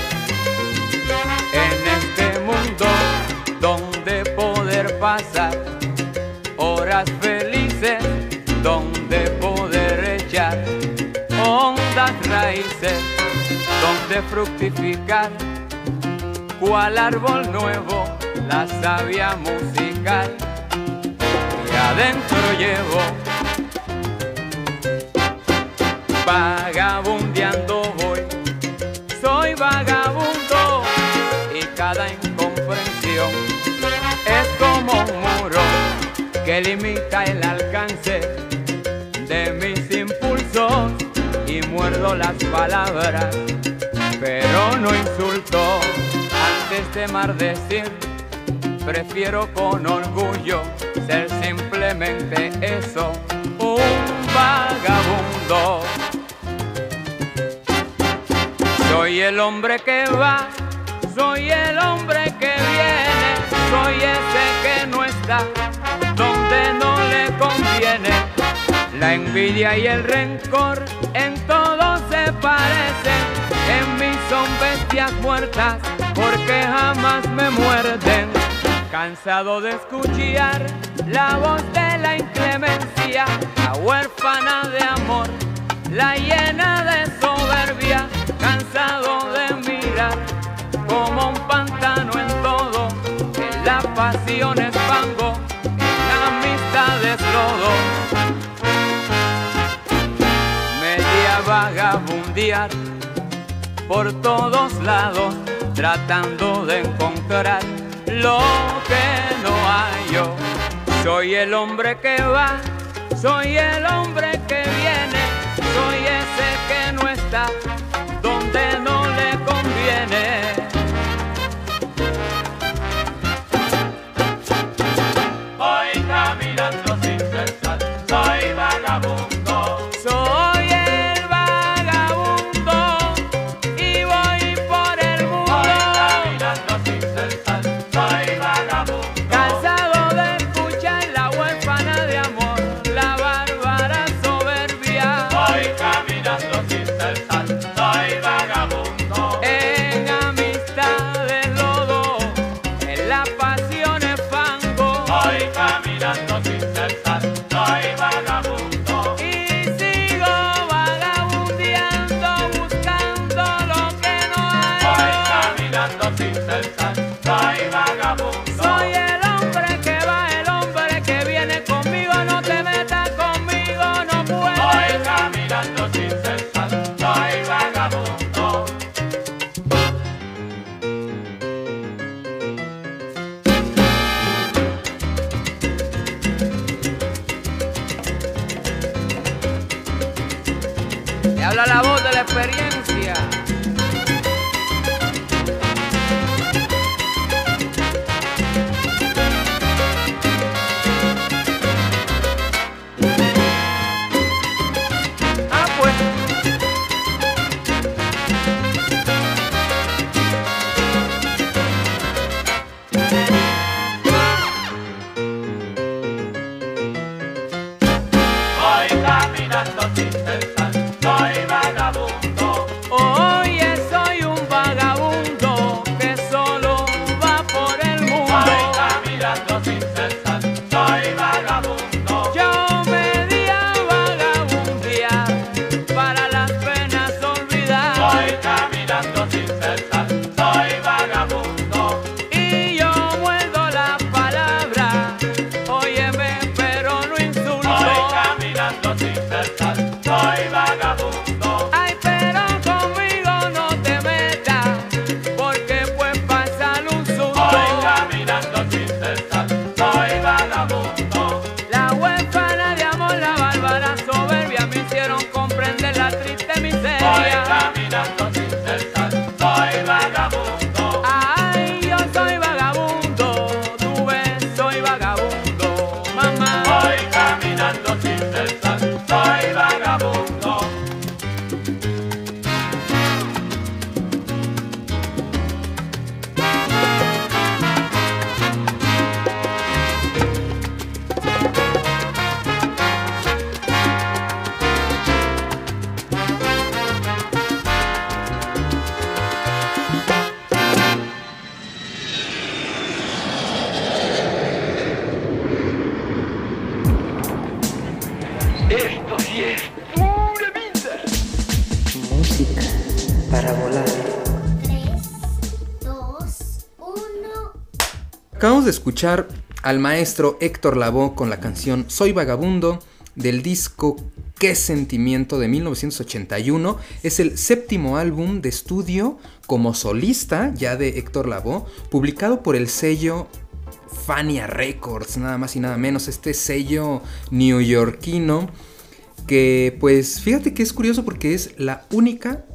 en este mundo donde poder pasar horas felices, donde poder echar hondas raíces, donde fructificar cual árbol nuevo, la savia musical que adentro llevo. Vagabundeando voy, soy vagabundo y cada incomprensión es como un muro que limita el alcance de mis impulsos y muerdo las palabras, pero no insulto antes de maldecir. Prefiero con orgullo ser simplemente eso, un vagabundo. Soy el hombre que va, soy el hombre que viene, soy ese que no está donde no le conviene. La envidia y el rencor en todo se parecen, en mí son bestias muertas porque jamás me muerden. Cansado de escuchar la voz de la inclemencia, la huérfana de amor, la llena de soberbia, cansado de mirar como un pantano en todo, en la pasión es fango, en la amistad es lodo. Media vagabundear por todos lados, tratando de encontrar lo que no hay yo. Soy el hombre que va, soy el hombre que viene, donde no escuchar al maestro Héctor Lavoe con la canción Soy Vagabundo del disco Qué Sentimiento de 1981. Es el séptimo álbum de estudio como solista ya de Héctor Lavoe, publicado por el sello Fania Records, nada más y nada menos, este sello neoyorquino que pues fíjate que es curioso porque es la única,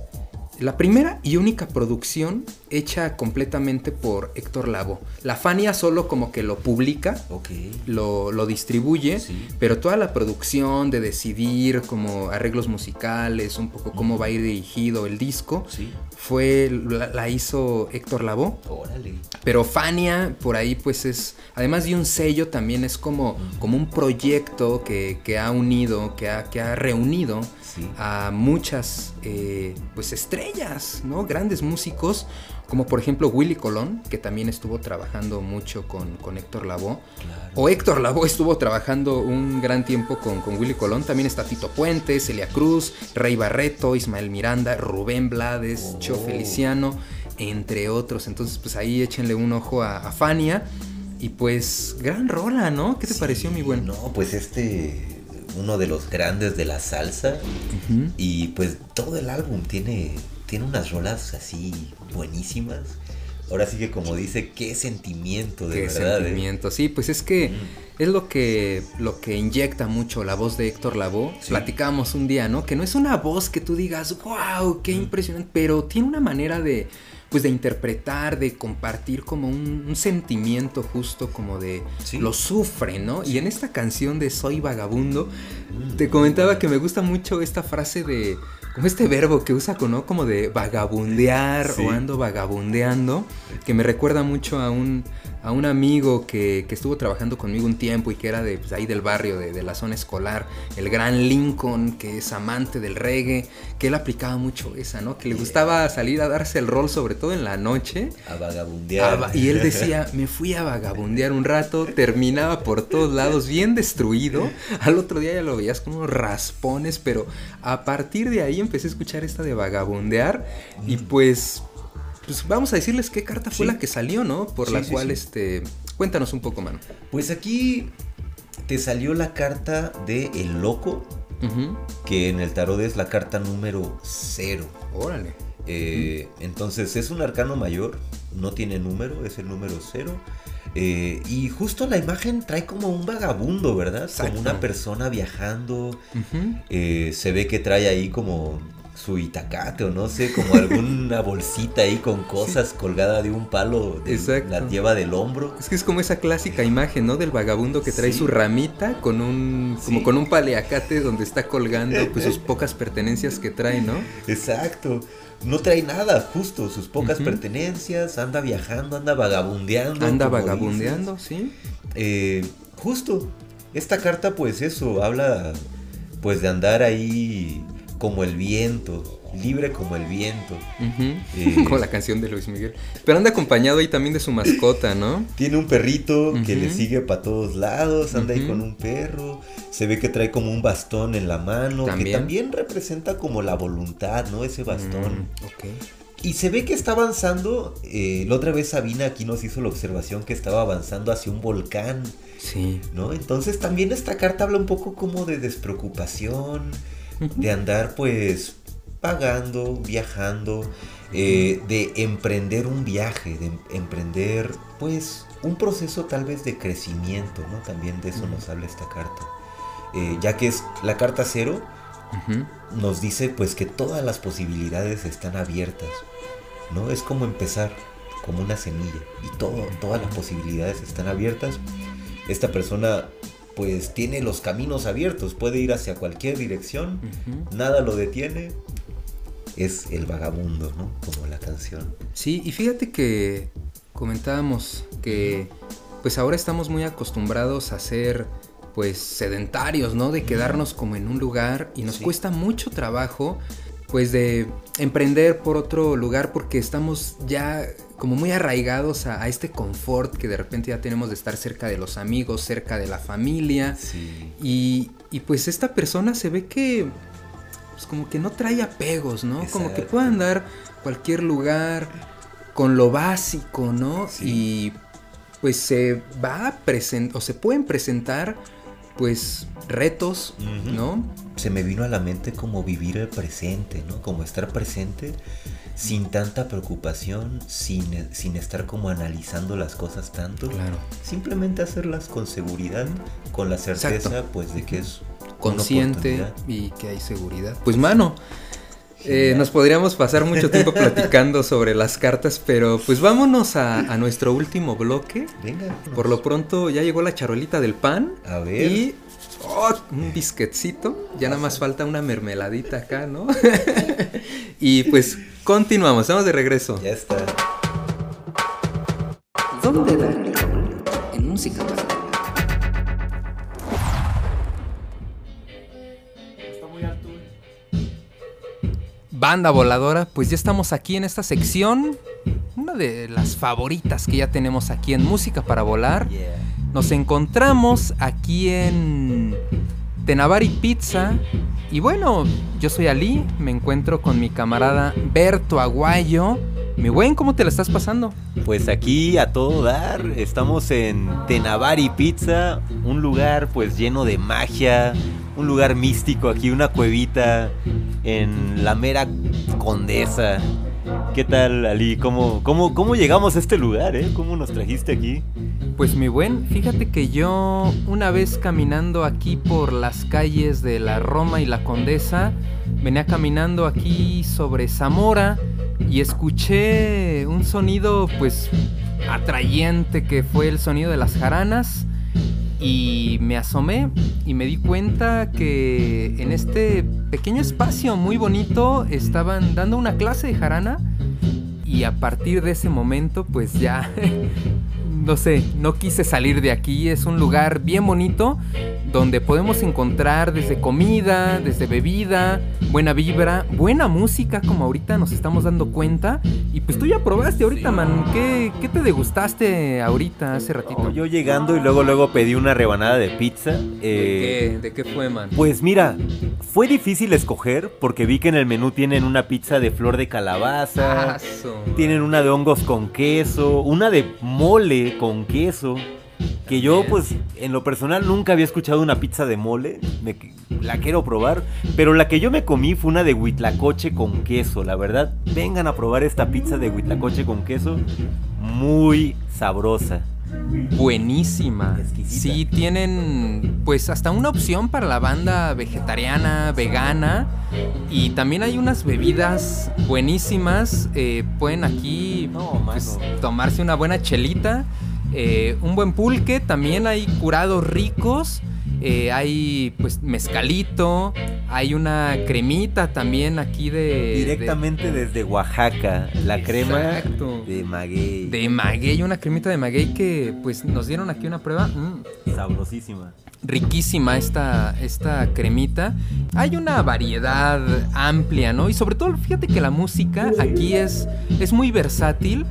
la primera y única producción hecha completamente por Héctor Lavoe. La Fania solo como que lo publica, lo, lo distribuye, pero toda la producción de decidir como arreglos musicales, un poco cómo va a ir dirigido el disco, fue la, la hizo Héctor Lavoe. Órale. Pero Fania, por ahí, pues es, además de un sello, también es como, como un proyecto que, que ha unido, que ha, que ha reunido a muchas eh, pues estrellas, ¿no? Grandes músicos, como por ejemplo Willy Colón, que también estuvo trabajando mucho con, con Héctor Lavoe. O Héctor Lavoe estuvo trabajando un gran tiempo con, con Willy Colón. También está Tito Puente, Celia Cruz, Rey Barreto, Ismael Miranda, Rubén Blades, Cho Feliciano, entre otros. Entonces, pues ahí échenle un ojo a, a Fania. Y pues, gran rola, ¿no? ¿Qué te pareció, mi buen? No, pues este, uno de los grandes de la salsa. Y pues todo el álbum tiene, tiene unas rolas así buenísimas. Ahora sí que como dice, qué sentimiento de Qué verdad. ¿eh? sentimiento. Sí, pues es que es lo que, lo que inyecta mucho la voz de Héctor Lavoe. Platicábamos un día, ¿no? Que no es una voz que tú digas, wow, qué impresionante, pero tiene una manera de, pues de interpretar, de compartir como un, un sentimiento justo como de lo sufre, ¿no? Y en esta canción de Soy Vagabundo, te comentaba que me gusta mucho esta frase de, como este verbo que usa, ¿no? Como de vagabundear Sí. o ando vagabundeando, que me recuerda mucho a un, a un amigo que, que estuvo trabajando conmigo un tiempo y que era de pues, ahí del barrio, de, de la zona escolar, el gran Lincoln, que es amante del reggae, que él aplicaba mucho esa, ¿no? Que le gustaba salir a darse el rol, sobre todo en la noche. A vagabundear. A y él decía, me fui a vagabundear un rato, terminaba por todos lados bien destruido. Al otro día ya lo veías con unos raspones, pero a partir de ahí empecé a escuchar esta de vagabundear y pues, pues vamos a decirles qué carta fue Sí. la que salió, ¿no? Por Sí, la sí, cual, este, cuéntanos un poco, mano. Pues aquí te salió la carta de El Loco, que en el tarot es la carta número cero. Órale. Eh, Entonces es un arcano mayor, no tiene número, es el número cero. Eh, y justo la imagen trae como un vagabundo, ¿verdad? Como una persona viajando. Eh, se ve que trae ahí como su itacate o no sé, como alguna bolsita ahí con cosas colgada de un palo, de, la lleva del hombro. Es que es como esa clásica imagen, ¿no? Del vagabundo que trae Sí. su ramita con un, como Sí. con un paleacate donde está colgando pues sus pocas pertenencias que trae, ¿no? Exacto. No trae nada, justo, sus pocas pertenencias, anda viajando, anda vagabundeando. Anda vagabundeando, dices. sí. Eh, justo, esta carta pues eso, habla pues de andar ahí como el viento, libre como el viento. Eh, Como la canción de Luis Miguel. Pero anda acompañado ahí también de su mascota, ¿no? Tiene un perrito que le sigue para todos lados, anda ahí con un perro, se ve que trae como un bastón en la mano, que También. también representa como la voluntad, ¿no? Ese bastón. Mm. Y se ve que está avanzando, eh, la otra vez Sabina aquí nos hizo la observación que estaba avanzando hacia un volcán. Sí. ¿No? Entonces también esta carta habla un poco como de despreocupación, de andar pues pagando, viajando, eh, de emprender un viaje, de em- emprender pues un proceso tal vez de crecimiento, ¿no? También de eso nos habla esta carta. Eh, ya que es la carta cero, nos dice pues que todas las posibilidades están abiertas, ¿no? Es como empezar, como una semilla, y todo, todas las posibilidades están abiertas. Esta persona pues tiene los caminos abiertos, puede ir hacia cualquier dirección, nada lo detiene. Es el vagabundo, ¿no? Como la canción. Sí, y fíjate que comentábamos que pues ahora estamos muy acostumbrados a ser pues sedentarios, ¿no? De quedarnos como en un lugar y nos cuesta mucho trabajo pues de emprender por otro lugar porque estamos ya como muy arraigados a, a este confort que de repente ya tenemos de estar cerca de los amigos, cerca de la familia. Y, y pues esta persona se ve que pues como que no trae apegos, ¿no? Como que puede andar cualquier lugar con lo básico, ¿no? Y pues se va a presentar, o se pueden presentar pues retos, ¿no? Se me vino a la mente como vivir el presente, ¿no? Como estar presente sin tanta preocupación, sin, sin estar como analizando las cosas tanto. Claro. Simplemente hacerlas con seguridad, con la certeza Exacto. pues de que es consciente y que hay seguridad. Pues mano, eh, nos podríamos pasar mucho tiempo platicando sobre las cartas, pero pues vámonos a, a nuestro último bloque. Venga. Por lo pronto ya llegó la charolita del pan. A ver. Y oh, un bisquetcito. Ya nada más falta una mermeladita acá, ¿no? y pues continuamos, estamos de regreso. Ya está. ¿Dónde darle En música para volar. Banda voladora, pues ya estamos aquí en esta sección. Una de las favoritas que ya tenemos aquí en Música para Volar. Nos encontramos aquí en Tenavari Pizza. Y bueno, yo soy Ali, me encuentro con mi camarada Berto Aguayo. Mi buen, ¿cómo te la estás pasando? Pues aquí a todo dar, estamos en Tenavari Pizza, un lugar pues lleno de magia, un lugar místico aquí, una cuevita en la mera condesa. ¿Qué tal, Ali? ¿Cómo, cómo, cómo llegamos a este lugar, eh? ¿Cómo nos trajiste aquí? Pues mi buen, fíjate que yo una vez caminando aquí por las calles de la Roma y la Condesa, venía caminando aquí sobre Zamora y escuché un sonido pues atrayente que fue el sonido de las jaranas y me asomé y me di cuenta que en este pequeño espacio muy bonito estaban dando una clase de jarana y a partir de ese momento pues ya no sé, no quise salir de aquí. Es un lugar bien bonito donde podemos encontrar desde comida, desde bebida, buena vibra, buena música, como ahorita nos estamos dando cuenta. Y pues tú ya probaste ahorita, man. ¿Qué, qué te degustaste ahorita, hace ratito? Oh, yo llegando y luego luego pedí una rebanada de pizza. eh, ¿De qué? ¿De qué fue, man? Pues mira, fue difícil escoger porque vi que en el menú tienen una pizza de flor de calabaza, tienen una de hongos con queso, una de mole con queso. Que yo, pues, en lo personal nunca había escuchado una pizza de mole. Me- la quiero probar. Pero la que yo me comí fue una de huitlacoche con queso. La verdad, vengan a probar esta pizza de huitlacoche con queso. Muy sabrosa. Buenísima. Sí, tienen pues hasta una opción para la banda vegetariana, vegana. Y también hay unas bebidas buenísimas. eh, pueden aquí pues, tomarse una buena chelita. Eh, un buen pulque. También hay curados ricos. eh, hay pues mezcalito. Hay una cremita también aquí de... de- Directamente desde Oaxaca. La crema de maguey. de maguey, una cremita de maguey que pues nos dieron aquí una prueba. Mm, Sabrosísima. riquísima esta, esta cremita. Hay una variedad amplia, ¿no? Y sobre todo, fíjate que la música aquí es, es muy versátil.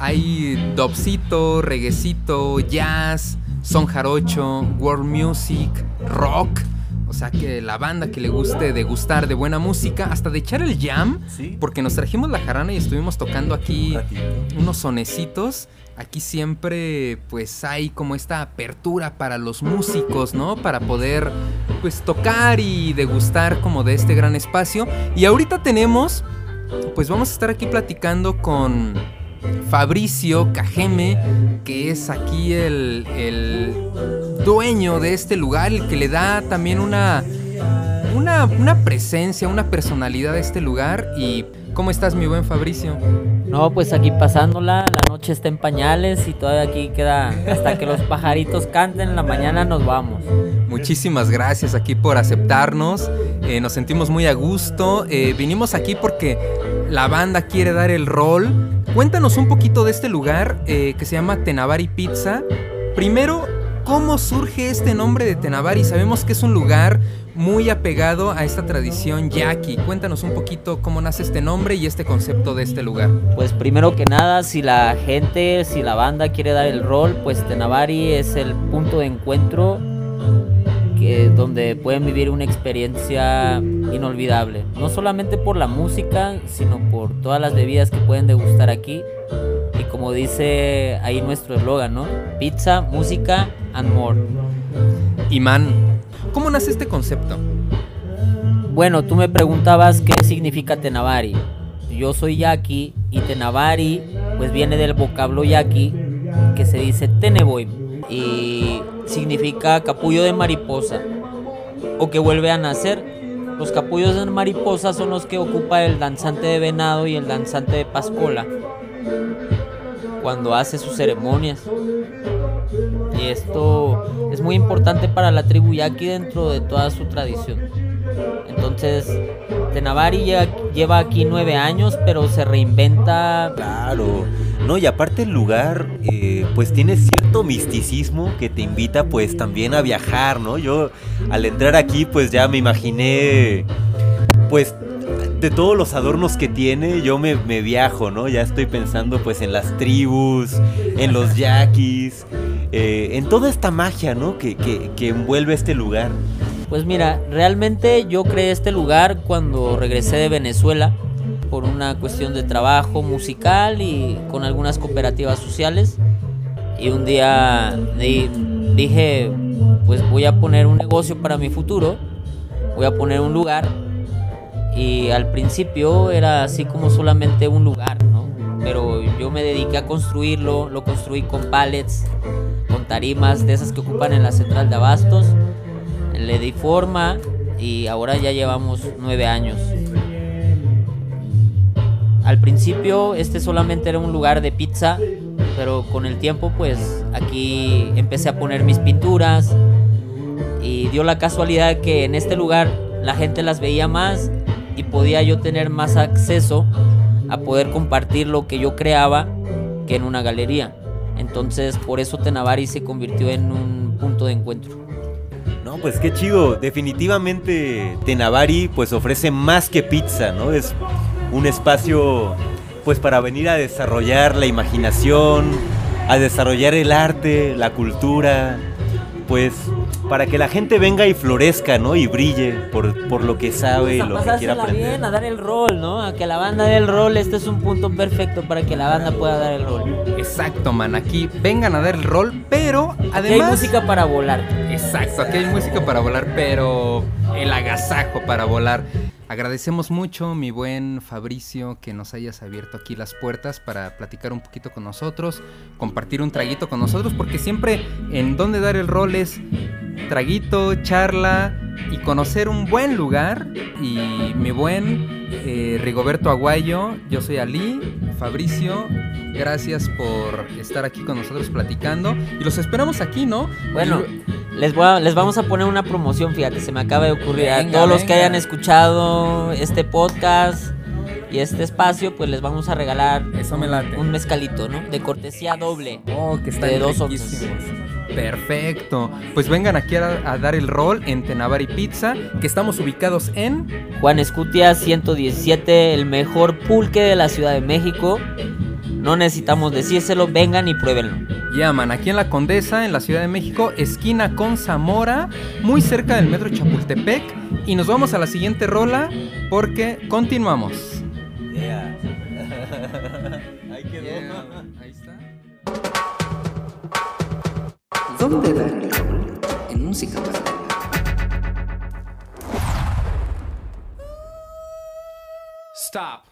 Hay dubcito, reguecito, jazz, son jarocho, world music, rock. O sea que la banda que le guste degustar de buena música, hasta de echar el jam, porque nos trajimos la jarana y estuvimos tocando aquí unos sonecitos. Aquí siempre pues hay como esta apertura para los músicos, ¿no? Para poder pues tocar y degustar como de este gran espacio. Y ahorita tenemos, pues vamos a estar aquí platicando con Fabricio Cajeme, que es aquí el, el dueño de este lugar, el que le da también una, una, una presencia, una personalidad a este lugar. Y ¿cómo estás, mi buen Fabricio? No, pues aquí pasándola, la noche está en pañales y todavía aquí queda hasta que los pajaritos canten, en la mañana nos vamos. Muchísimas gracias aquí por aceptarnos. eh, nos sentimos muy a gusto. eh, vinimos aquí porque la banda quiere dar el rol. Cuéntanos un poquito de este lugar eh, que se llama Tenavari Pizza. Primero, ¿cómo surge este nombre de Tenavari? Sabemos que es un lugar muy apegado a esta tradición yaqui. Cuéntanos un poquito cómo nace este nombre y este concepto de este lugar. Pues primero que nada, si la gente, si la banda quiere dar el rol, pues Tenavari es el punto de encuentro que, donde pueden vivir una experiencia inolvidable. No solamente por la música, sino por todas las bebidas que pueden degustar aquí. Y como dice ahí nuestro eslogan, ¿no? Pizza, música and more. Imán, ¿cómo nace este concepto? Bueno, tú me preguntabas qué significa Tenavari. Yo soy yaqui y Tenavari pues viene del vocablo yaqui que se dice Teneboim y significa capullo de mariposa o que vuelve a nacer. Los capullos de mariposa son los que ocupa el danzante de venado y el danzante de pascola cuando hace sus ceremonias. Y esto es muy importante para la tribu yaqui dentro de toda su tradición. Entonces, Tenavari lleva, aquí nueve años, pero se reinventa. Claro. No, y aparte el lugar, eh, pues tiene cierto misticismo que te invita pues también a viajar, ¿no? Yo al entrar aquí pues ya me imaginé, pues de todos los adornos que tiene, yo me, me viajo, ¿no? Ya estoy pensando pues en las tribus, en los yaquis, eh, en toda esta magia, ¿no? Que, que, que envuelve este lugar. Pues mira, realmente yo creé este lugar cuando regresé de Venezuela por una cuestión de trabajo musical y con algunas cooperativas sociales. Y un día di- dije, pues voy a poner un negocio para mi futuro, voy a poner un lugar. Y al principio era así como solamente un lugar, ¿no? Pero yo me dediqué a construirlo, lo construí con pallets, con tarimas de esas que ocupan en la central de abastos. Le di forma y ahora ya llevamos nueve años. Al principio este solamente era un lugar de pizza, pero con el tiempo pues aquí empecé a poner mis pinturas y dio la casualidad que en este lugar la gente las veía más y podía yo tener más acceso a poder compartir lo que yo creaba que en una galería. Entonces por eso Tenavari se convirtió en un punto de encuentro. No, pues qué chido. Definitivamente Tenavari pues ofrece más que pizza, ¿no? Es un espacio pues para venir a desarrollar la imaginación, a desarrollar el arte, la cultura, pues para que la gente venga y florezca, ¿no? Y brille por, por lo que sabe y a lo que quiera aprender. bien, a dar el rol, ¿no? A que la banda dé el rol. Este es un punto perfecto para que la banda pueda dar el rol. Exacto, man. Aquí vengan a dar el rol, pero Aquí además. hay música para volar. Exacto, aquí hay música para volar, pero el agasajo para volar. Agradecemos mucho, mi buen Fabricio, que nos hayas abierto aquí las puertas para platicar un poquito con nosotros, compartir un traguito con nosotros, porque siempre en donde dar el rol es traguito, charla y conocer un buen lugar. Y mi buen eh, Rigoberto Aguayo, yo soy Ali, Fabricio, gracias por estar aquí con nosotros platicando. Y los esperamos aquí, ¿no? Bueno, les, voy a- les vamos a poner una promoción, fíjate, se me acaba de ocurrir. a Venga, todos los que hayan escuchado este podcast y este espacio, pues les vamos a regalar un, un mezcalito, ¿no? De cortesía doble. Oh, que están de dos. Perfecto. Pues vengan aquí a, a dar el rol en Tenavari Pizza, que estamos ubicados en... Juan Escutia 117, el mejor pulque de la Ciudad de México. No necesitamos decírselo, vengan y pruébenlo. Llaman, aquí en La Condesa, en la Ciudad de México, esquina con Zamora, muy cerca del metro Chapultepec. Y nos vamos a la siguiente rola porque continuamos. Ahí quedó. Ahí está. ¿Dónde dar el rol? En música. Stop.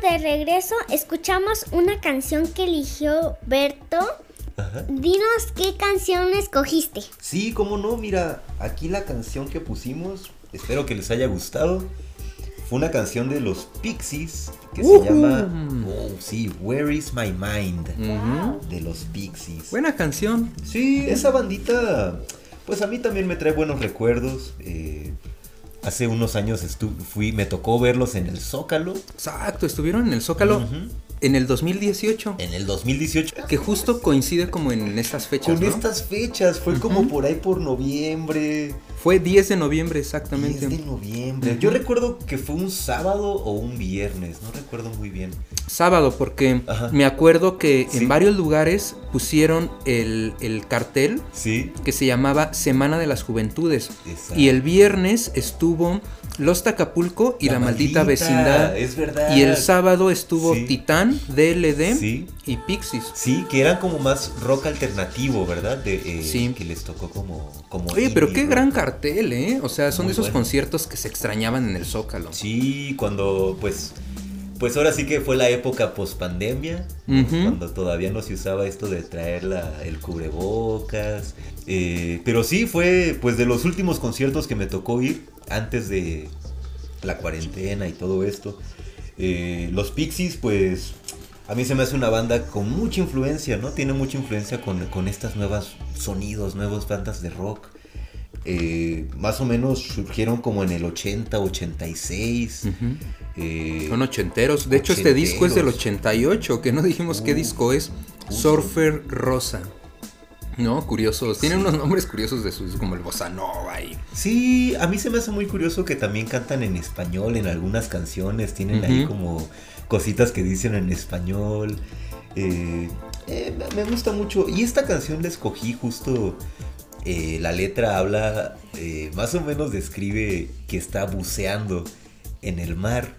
De regreso, escuchamos una canción que eligió Berto. Ajá. Dinos qué canción escogiste. Sí, cómo no, mira, aquí la canción que pusimos, espero que les haya gustado. Fue una canción de los Pixies que se llama, oh, sí, Where is my mind? De los Pixies. Buena canción. Sí, esa bandita, pues a mí también me trae buenos recuerdos. eh, hace unos años fui, me tocó verlos en el Zócalo. Exacto, estuvieron en el Zócalo en el 2018. En el 2018. Que justo coincide como en estas fechas. Con ¿no? estas fechas, fue como por ahí por noviembre. Fue 10 de noviembre, exactamente. 10 de noviembre. Yo recuerdo que fue un sábado o un viernes, no recuerdo muy bien. Sábado, porque me acuerdo que en varios lugares pusieron el, el cartel Sí. que se llamaba Semana de las Juventudes. Exacto. Y el viernes estuvo Los Tacapulco y la, La maldita, Maldita, vecindad. es verdad. Y el sábado estuvo Sí. Titán, DLD Sí. y Pixies. Sí, que eran como más rock alternativo, ¿verdad? De, eh, Sí. Que les tocó como... como Oye, pero qué rock. gran cartel, ¿eh? O sea, son Muy de esos bueno. conciertos que se extrañaban en el Zócalo. Sí, cuando pues pues ahora sí que fue la época post pandemia, cuando todavía no se usaba esto de traer la- el cubrebocas. eh, pero sí fue pues de los últimos conciertos que me tocó ir antes de la cuarentena y todo esto. Eh, los Pixies pues a mí se me hace una banda con mucha influencia, ¿no? Tiene mucha influencia con, con estas nuevas sonidos, nuevas bandas de rock. Eh, más o menos surgieron como en el 80, 86. eh, Son ochenteros. De hecho, este disco es del ochenteros. 88, que no dijimos qué disco es. Surfer Rosa. No, curiosos. Tienen unos nombres curiosos de sus, como el Bossa Nova y... Sí, a mí se me hace muy curioso que también cantan en español en algunas canciones. Tienen ahí como cositas que dicen en español. Eh, eh, me- gusta mucho. Y esta canción la escogí justo. eh, la letra habla, más o menos describe que está buceando en el mar.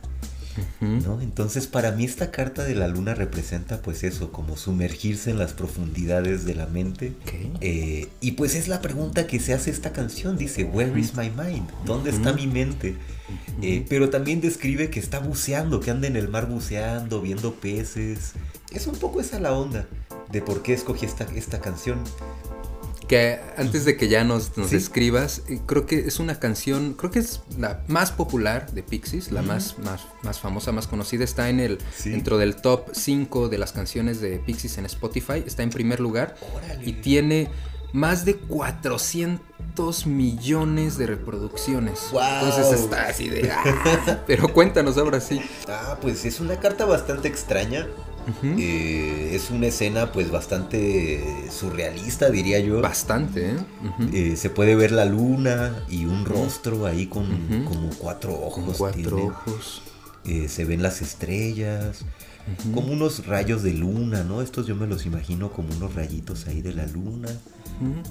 ¿No? Entonces para mí esta carta de la luna representa pues eso, como sumergirse en las profundidades de la mente. Eh, y pues es la pregunta que se hace esta canción, dice, Where is my mind? ¿Dónde está mi mente? Eh, pero también describe que está buceando, que anda en el mar buceando, viendo peces. Es un poco esa la onda de por qué escogí esta, esta canción. Que antes de que ya nos, nos Sí. describas, eh, creo que es una canción, creo que es la más popular de Pixies, la más, más, más famosa, más conocida. Está en el, Sí. dentro del top 5 de las canciones de Pixies en Spotify. Está en primer lugar y tiene más de 400 millones de reproducciones. ¡Guau! Entonces está así de... ah, pero cuéntanos ahora sí. Ah, pues es una carta bastante extraña. Eh, es una escena pues bastante surrealista, diría yo. Bastante, ¿eh? Eh, se puede ver la luna y un rostro ahí con como cuatro ojos. cuatro tiene. ojos. Eh, se ven las estrellas, como unos rayos de luna, ¿no? Estos yo me los imagino como unos rayitos ahí de la luna.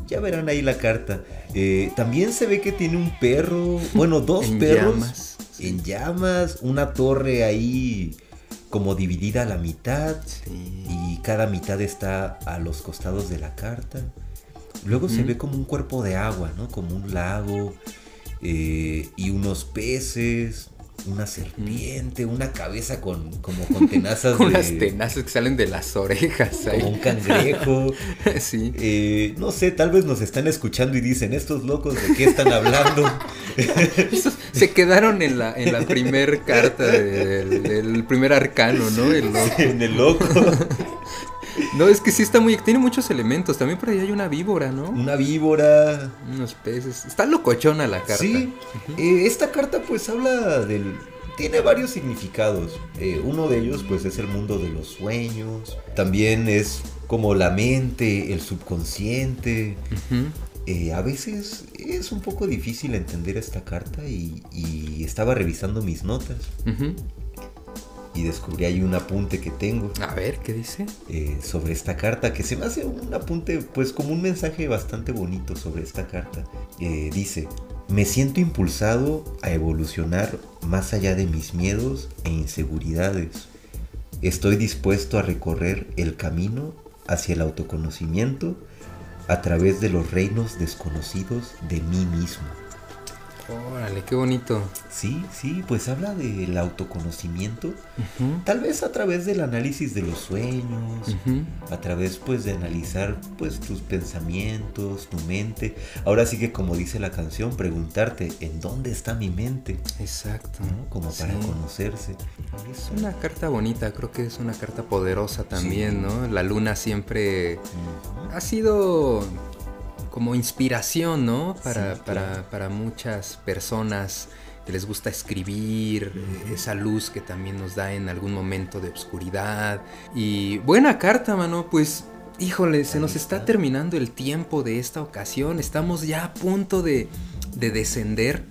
Ya verán ahí la carta. Eh, también se ve que tiene un perro, bueno, dos En perros llamas. en llamas, una torre ahí como dividida a la mitad y cada mitad está a los costados de la carta. Luego se ve como un cuerpo de agua, ¿no? Como un lago eh, y unos peces, una serpiente, una cabeza con como con tenazas Con de las tenazas que salen de las orejas. ahí. como un cangrejo. sí. Eh, no sé, tal vez nos están escuchando y dicen, estos locos, ¿de qué están hablando? Se quedaron en la, en la primer carta de- del, del primer arcano, ¿no? El loco. Sí, en el loco. No, es que sí está muy. Tiene muchos elementos. También por ahí hay una víbora, ¿no? Una víbora. Unos peces. Está locochona la carta. Sí, eh, esta carta pues habla del... Tiene varios significados. Eh, uno de ellos pues es el mundo de los sueños. También es como la mente, el subconsciente. Eh, a veces es un poco difícil entender esta carta y, y estaba revisando mis notas. Y descubrí ahí un apunte que tengo. A ver, ¿qué dice? eh, sobre esta carta, que se me hace un apunte, pues como un mensaje bastante bonito sobre esta carta. Eh, dice, me siento impulsado a evolucionar más allá de mis miedos e inseguridades. Estoy dispuesto a recorrer el camino hacia el autoconocimiento a través de los reinos desconocidos de mí mismo. Órale, qué bonito. Sí, sí, pues habla del autoconocimiento, tal vez a través del análisis de los sueños, a través pues de analizar pues tus pensamientos, tu mente. Ahora sí que como dice la canción, preguntarte en dónde está mi mente. Exacto. Como para Sí. conocerse. Es una carta bonita, creo que es una carta poderosa también, ¿no? La luna siempre ha sido como inspiración, ¿no? Para, Sí, para, claro. para muchas personas que les gusta escribir, esa luz que también nos da en algún momento de obscuridad. Y buena carta, mano, pues... Híjole, se nos está terminando el tiempo de esta ocasión. Estamos ya a punto de, de descender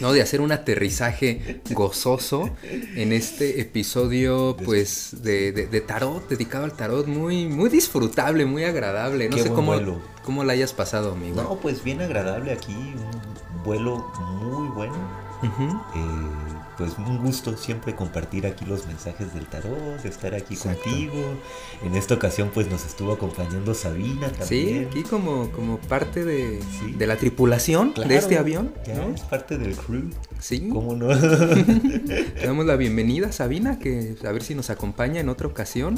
¿no? De hacer un aterrizaje gozoso en este episodio, pues, de, de- de tarot, dedicado al tarot, muy, muy disfrutable, muy agradable. No Qué sé cómo, vuelo. cómo la hayas pasado, amigo. No, pues bien agradable aquí, un vuelo muy bueno. Eh, pues un gusto siempre compartir aquí los mensajes del tarot, estar aquí Exacto. contigo. En esta ocasión pues nos estuvo acompañando Sabina Sí, también. aquí como, como parte de, de la tripulación Claro, de este avión. Ya ¿no? es parte del crew. Sí. ¿Cómo no? Le damos la bienvenida a Sabina, que a ver si nos acompaña en otra ocasión.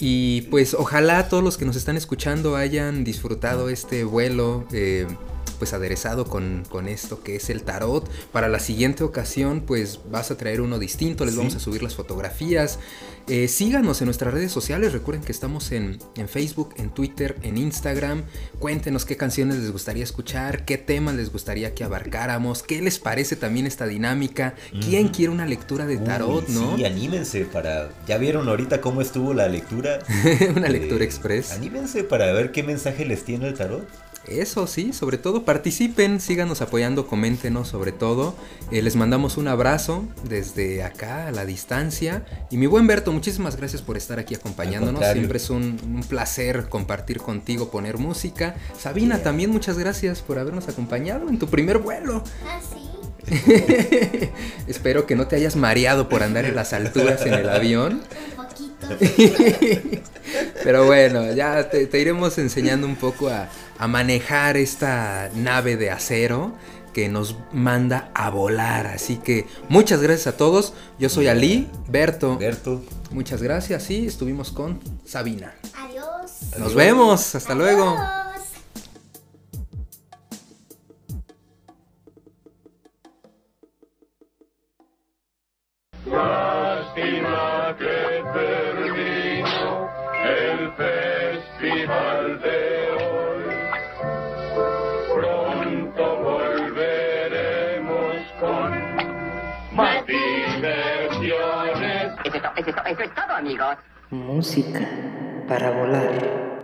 Y pues ojalá todos los que nos están escuchando hayan disfrutado este vuelo. eh, pues aderezado con, con esto que es el tarot. Para la siguiente ocasión, pues vas a traer uno distinto. Les Sí. vamos a subir las fotografías. Eh, síganos en nuestras redes sociales. Recuerden que estamos en, en Facebook, en Twitter, en Instagram. Cuéntenos qué canciones les gustaría escuchar, qué temas les gustaría que abarcáramos, qué les parece también esta dinámica. ¿Quién quiere una lectura de tarot, Uy, no? Sí, anímense para. Ya vieron ahorita cómo estuvo la lectura. Una Eh, lectura express. Anímense para ver qué mensaje les tiene el tarot. Eso sí, sobre todo participen, síganos apoyando, coméntenos sobre todo. Eh, les mandamos un abrazo desde acá a la distancia. Y mi buen Berto, muchísimas gracias por estar aquí acompañándonos. Siempre es un, un placer compartir contigo, poner música. Sabina, también muchas gracias por habernos acompañado en tu primer vuelo. Ah, sí. Espero que no te hayas mareado por andar en las alturas en el avión. Un poquito. Pero bueno, ya te, te iremos enseñando un poco a, a manejar esta nave de acero que nos manda a volar. Así que muchas gracias a todos. Yo soy Ali, Berto. Berto. Muchas gracias. Sí, estuvimos con Sabina. Adiós. Nos vemos. Hasta luego. Adiós. Es todo, amigos. Música para volar.